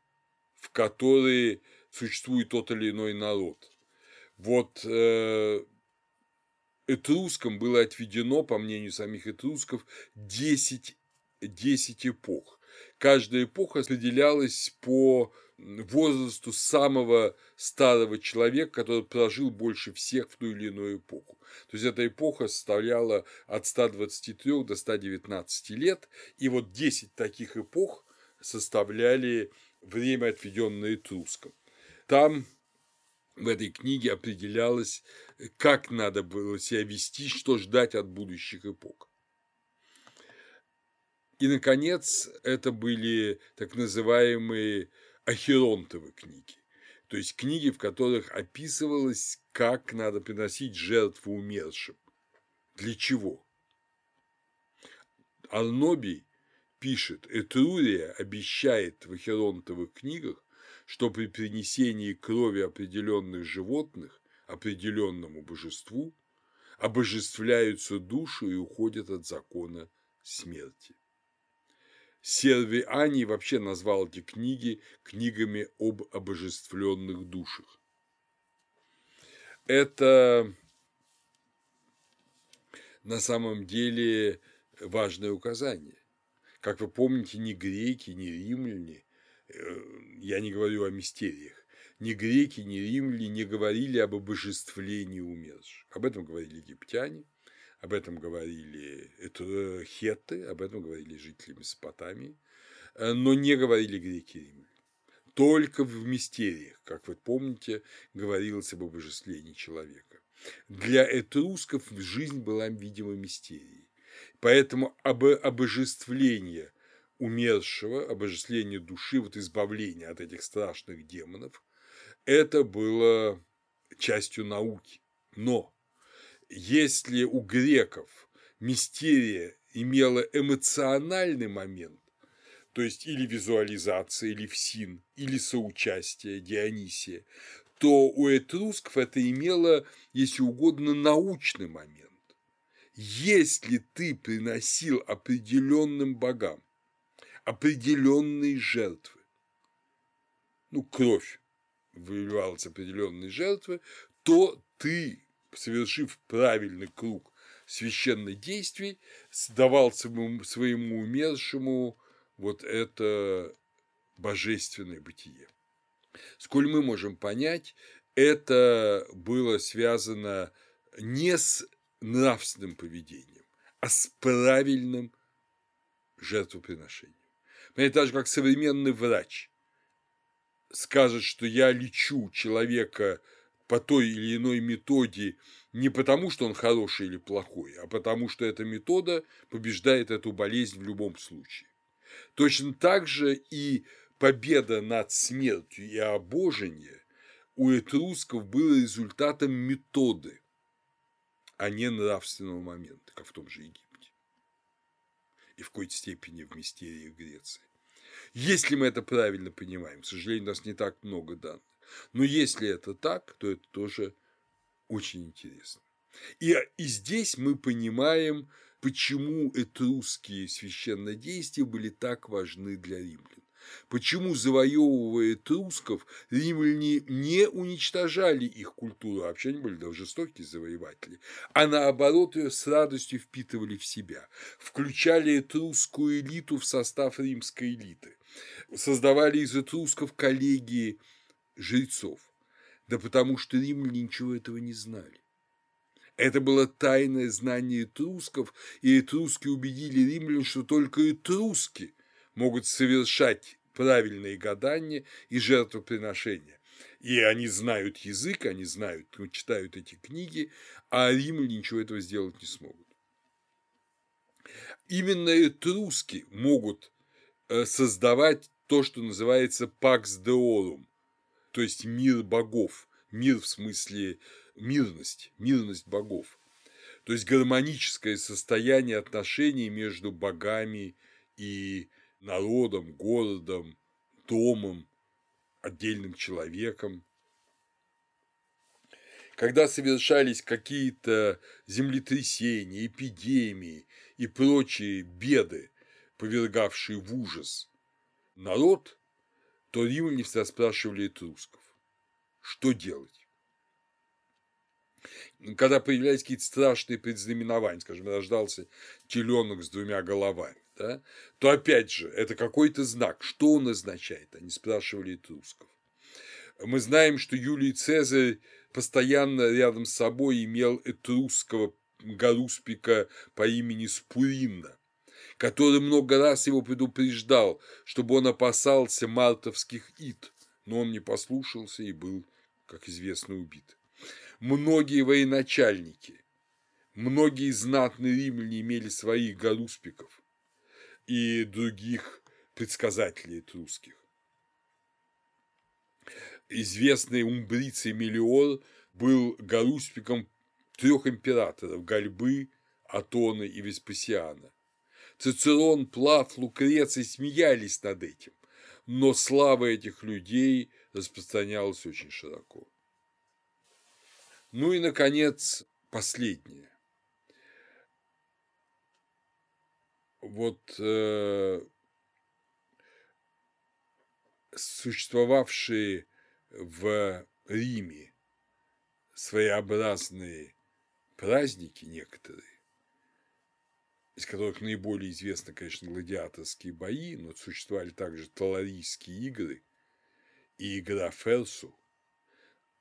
в которые существует тот или иной народ. Вот э, этрускам было отведено, по мнению самих этрусков, 10, 10 эпох. Каждая эпоха определялась по возрасту самого старого человека, который прожил больше всех в ту или иную эпоху. То есть эта эпоха составляла от 123 до 119 лет, и вот 10 таких эпох составляли время, отведенное Этрускам. Там в этой книге определялось, как надо было себя вести, что ждать от будущих эпох. И, наконец, это были так называемые ахеронтовы книги, то есть книги, в которых описывалось, как надо приносить жертву умершим. Для чего? Арнобий пишет, Этрурия обещает в ахеронтовых книгах, что при принесении крови определенных животных определенному божеству обожествляются души и уходят от закона смерти. Сервиани вообще назвал эти книги книгами об обожествленных душах. Это на самом деле важное указание. Как вы помните, ни греки, ни римляне, э, я не говорю о мистериях, ни греки, ни римляне не говорили об обожествлении умерших. Об этом говорили египтяне – об этом говорили это хетты, об этом говорили жители Месопотамии, э, но не говорили греки и. Только в мистериях, как вы помните, говорилось об обожествлении человека. Для этрусков жизнь была, видимо, мистерией. Поэтому об обожествление умершего, обожествление души, вот избавление от этих страшных демонов, это было частью науки. Но если у греков мистерия имела эмоциональный момент, то есть или визуализация, или всин, или соучастие Дионисия, то у этрусков это имело, если угодно, научный момент. Если ты приносил определенным богам определенные жертвы, ну, кровь выливалась определенные жертвы, то ты, совершив правильный круг священных действий, давал своему, своему умершему вот это божественное бытие. Сколь мы можем понять, это было связано не с нравственным поведением, а с правильным жертвоприношением. Понимаете, даже как современный врач скажет, что я лечу человека по той или иной методе не потому, что он хороший или плохой, а потому, что эта метода побеждает эту болезнь в любом случае. Точно так же и победа над смертью и обожение у этрусков было результатом методы, а не нравственного момента, как в том же Египте и в какой-то степени в мистерии Греции. Если мы это правильно понимаем, к сожалению, у нас не так много данных, но если это так, то это тоже очень интересно. И, и здесь мы понимаем, почему этрусские священнодействия были так важны для римлян. Почему, завоевывая трусков, римляне не уничтожали их культуру, а вообще они были даже жестокие завоеватели, а наоборот ее с радостью впитывали в себя, включали этрусскую элиту в состав римской элиты, создавали из этрусков коллегии жрецов, да потому что римляне ничего этого не знали. Это было тайное знание этрусков, и этруски убедили римлян, что только этруски могут совершать правильные гадания и жертвоприношения. И они знают язык, они знают, читают эти книги, а римляне ничего этого сделать не смогут. Именно этруски могут э, создавать то, что называется «pax deorum», то есть мир богов, мир в смысле мирность, мирность богов, то есть гармоническое состояние отношений между богами и народом, городом, домом, отдельным человеком. Когда совершались какие-то землетрясения, эпидемии и прочие беды, повергавшие в ужас народ, то римляне всегда спрашивали этрусков, что делать? Когда появлялись какие-то страшные предзнаменования, скажем, рождался теленок с двумя головами, да, то опять же это какой-то знак. Что он означает? Они спрашивали этрусков. Мы знаем, что Юлий Цезарь постоянно рядом с собой имел этрусского гаруспика по имени Спуринна, который много раз его предупреждал, чтобы он опасался мартовских ид, но он не послушался и был, как известно, убит. Многие военачальники, многие знатные римляне имели своих гаруспиков, и других предсказателей этрусских. Известный умбрицей Мелиор был гаруспиком трех императоров – Гальбы, Атона и Веспасиана. Цицерон, Плав, Лукреций смеялись над этим, но слава этих людей распространялась очень широко. Ну и, наконец, последнее. вот э, существовавшие в Риме своеобразные праздники некоторые, из которых наиболее известны, конечно, гладиаторские бои, но существовали также таларийские игры и игра Ферсу,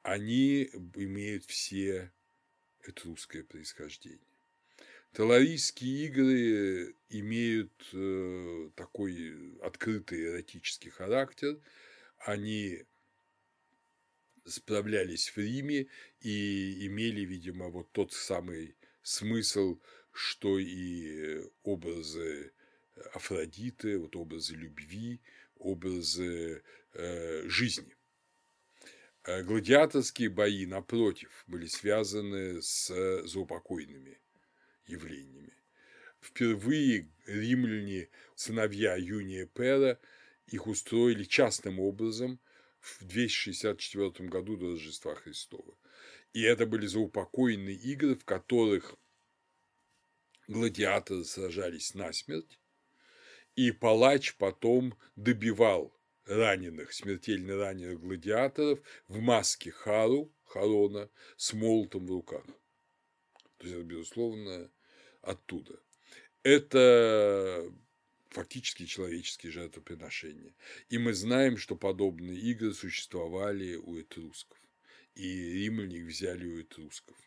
они имеют все этрусское происхождение. Таларийские игры имеют э, такой открытый эротический характер. Они справлялись в Риме и имели, видимо, вот тот самый смысл, что и образы Афродиты, вот образы любви, образы э, жизни. А гладиаторские бои, напротив, были связаны с заупокойными явлениями. Впервые римляне, сыновья Юния Пера, их устроили частным образом в 264 году до Рождества Христова. И это были заупокойные игры, в которых гладиаторы сражались насмерть, и палач потом добивал раненых, смертельно раненых гладиаторов в маске Хару, Харона, с молотом в руках. То есть это, безусловно, оттуда. Это фактически человеческие жертвоприношения. И мы знаем, что подобные игры существовали у этрусков. И римляне их взяли у этрусков.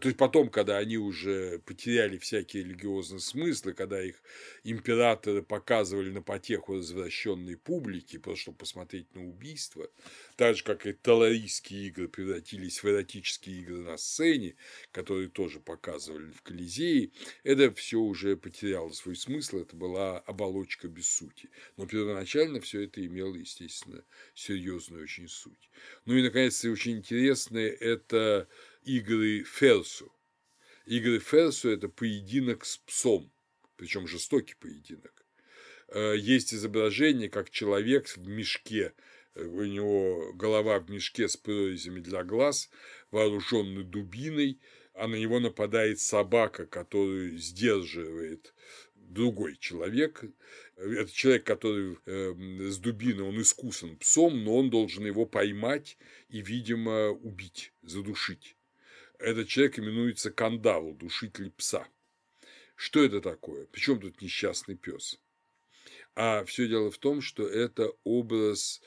То есть потом, когда они уже потеряли всякие религиозные смыслы, когда их императоры показывали на потеху развращенной публики, просто чтобы посмотреть на убийство, так же, как и таларийские игры превратились в эротические игры на сцене, которые тоже показывали в Колизее, это все уже потеряло свой смысл, это была оболочка без сути. Но первоначально все это имело, естественно, серьезную очень суть. Ну и, наконец, очень интересное – это игры Ферсу. Игры Ферсу – это поединок с псом, причем жестокий поединок. Э, есть изображение, как человек в мешке, э, у него голова в мешке с прорезями для глаз, вооруженный дубиной, а на него нападает собака, которую сдерживает другой человек. Это человек, который э, с дубиной, он искусан псом, но он должен его поймать и, видимо, убить, задушить. Этот человек именуется кандаву, душитель пса. Что это такое? Причем тут несчастный пес? А все дело в том, что это образ,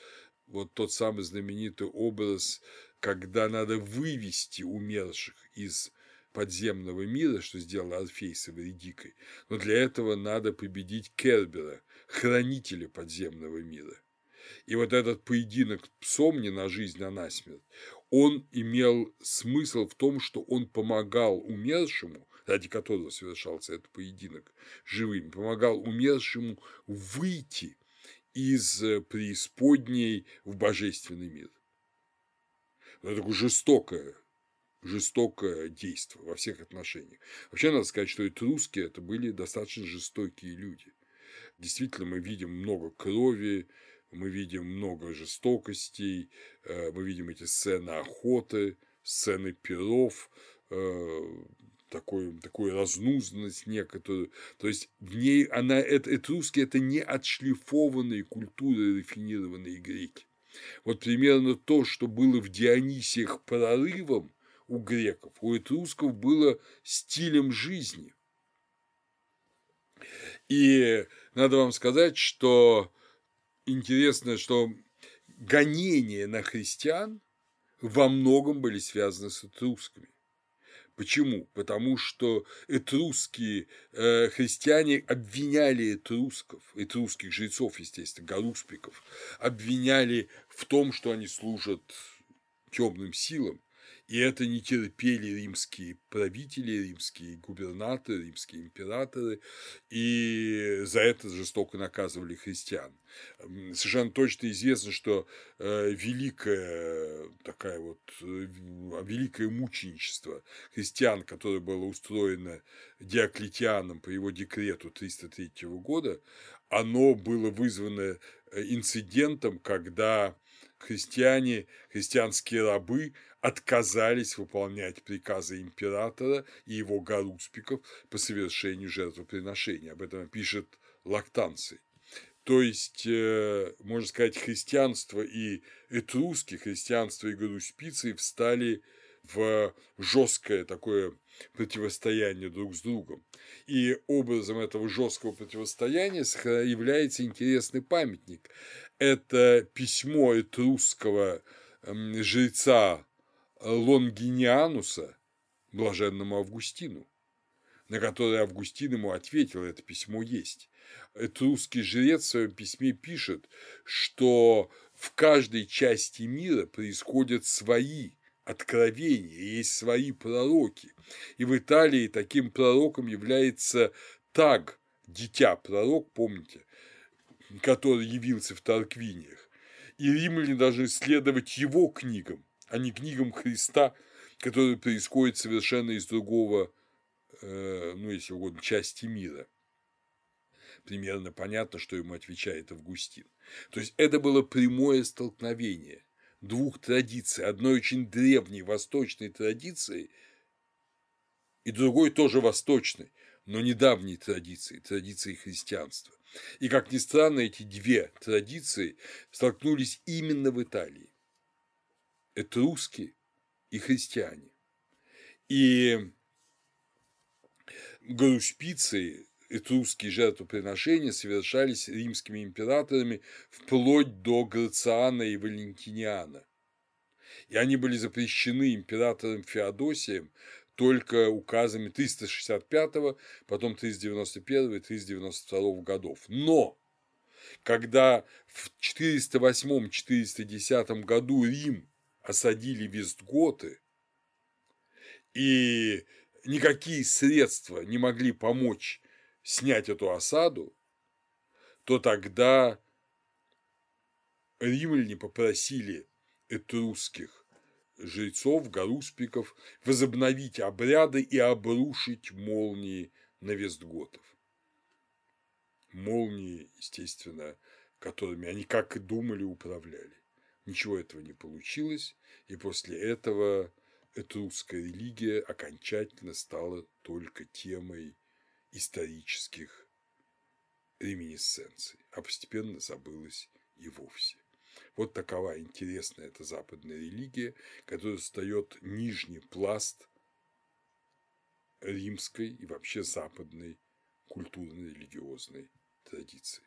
вот тот самый знаменитый образ, когда надо вывести умерших из подземного мира, что сделал Орфей с Эвредикой, но для этого надо победить Кербера, хранителя подземного мира. И вот этот поединок псом не на жизнь, а на смерть, он имел смысл в том, что он помогал умершему, ради которого совершался этот поединок живым, помогал умершему выйти из преисподней в божественный мир. Это такое жестокое, жестокое действие во всех отношениях. Вообще надо сказать, что это русские это были достаточно жестокие люди. Действительно, мы видим много крови, мы видим много жестокостей, э, мы видим эти сцены охоты, сцены перов, э, такой, такую разнузданность некоторую. То есть в ней она, это, это русские, это не отшлифованные культуры, рафинированные греки. Вот примерно то, что было в Дионисиях прорывом у греков, у этрусков было стилем жизни. И надо вам сказать, что интересно, что гонения на христиан во многом были связаны с этрусками. Почему? Потому что этрусские э, христиане обвиняли этрусков, этрусских жрецов, естественно, гаруспиков, обвиняли в том, что они служат темным силам, и это не терпели римские правители, римские губернаторы, римские императоры, и за это жестоко наказывали христиан. Совершенно точно известно, что э, великое такая вот э, великое мученичество христиан, которое было устроено Диоклетианом по его декрету 303 года, оно было вызвано э, инцидентом, когда христиане, христианские рабы отказались выполнять приказы императора и его гаруспиков по совершению жертвоприношения. Об этом пишет Лактанций. То есть, э, можно сказать, христианство и этруски, христианство и гаруспицы встали в жесткое такое противостояние друг с другом. И образом этого жесткого противостояния является интересный памятник. Это письмо этрусского жреца Лонгиниануса, блаженному Августину, на которое Августин ему ответил, это письмо есть. Это русский жрец в своем письме пишет, что в каждой части мира происходят свои откровения, есть свои пророки. И в Италии таким пророком является Таг, дитя-пророк, помните, который явился в Тарквиниях. И римляне должны следовать его книгам, а не книгам Христа, которые происходят совершенно из другого, э, ну, если угодно, части мира. Примерно понятно, что ему отвечает Августин. То есть это было прямое столкновение двух традиций, одной очень древней восточной традиции и другой тоже восточной, но недавней традиции, традиции христианства. И, как ни странно, эти две традиции столкнулись именно в Италии. Это русские и христиане. И Гаруспицы этрусские жертвоприношения совершались римскими императорами вплоть до Грациана и Валентиниана. И они были запрещены императором Феодосием только указами 365, потом 391 и 392 годов. Но когда в 408-410 году Рим осадили Вестготы, и никакие средства не могли помочь снять эту осаду, то тогда римляне попросили этрусских жрецов, гаруспиков возобновить обряды и обрушить молнии на вестготов. Молнии, естественно, которыми они, как и думали, управляли. Ничего этого не получилось, и после этого этрусская религия окончательно стала только темой исторических реминисценций, а постепенно забылась и вовсе. Вот такова интересная эта западная религия, которая создает нижний пласт римской и вообще западной культурно-религиозной традиции.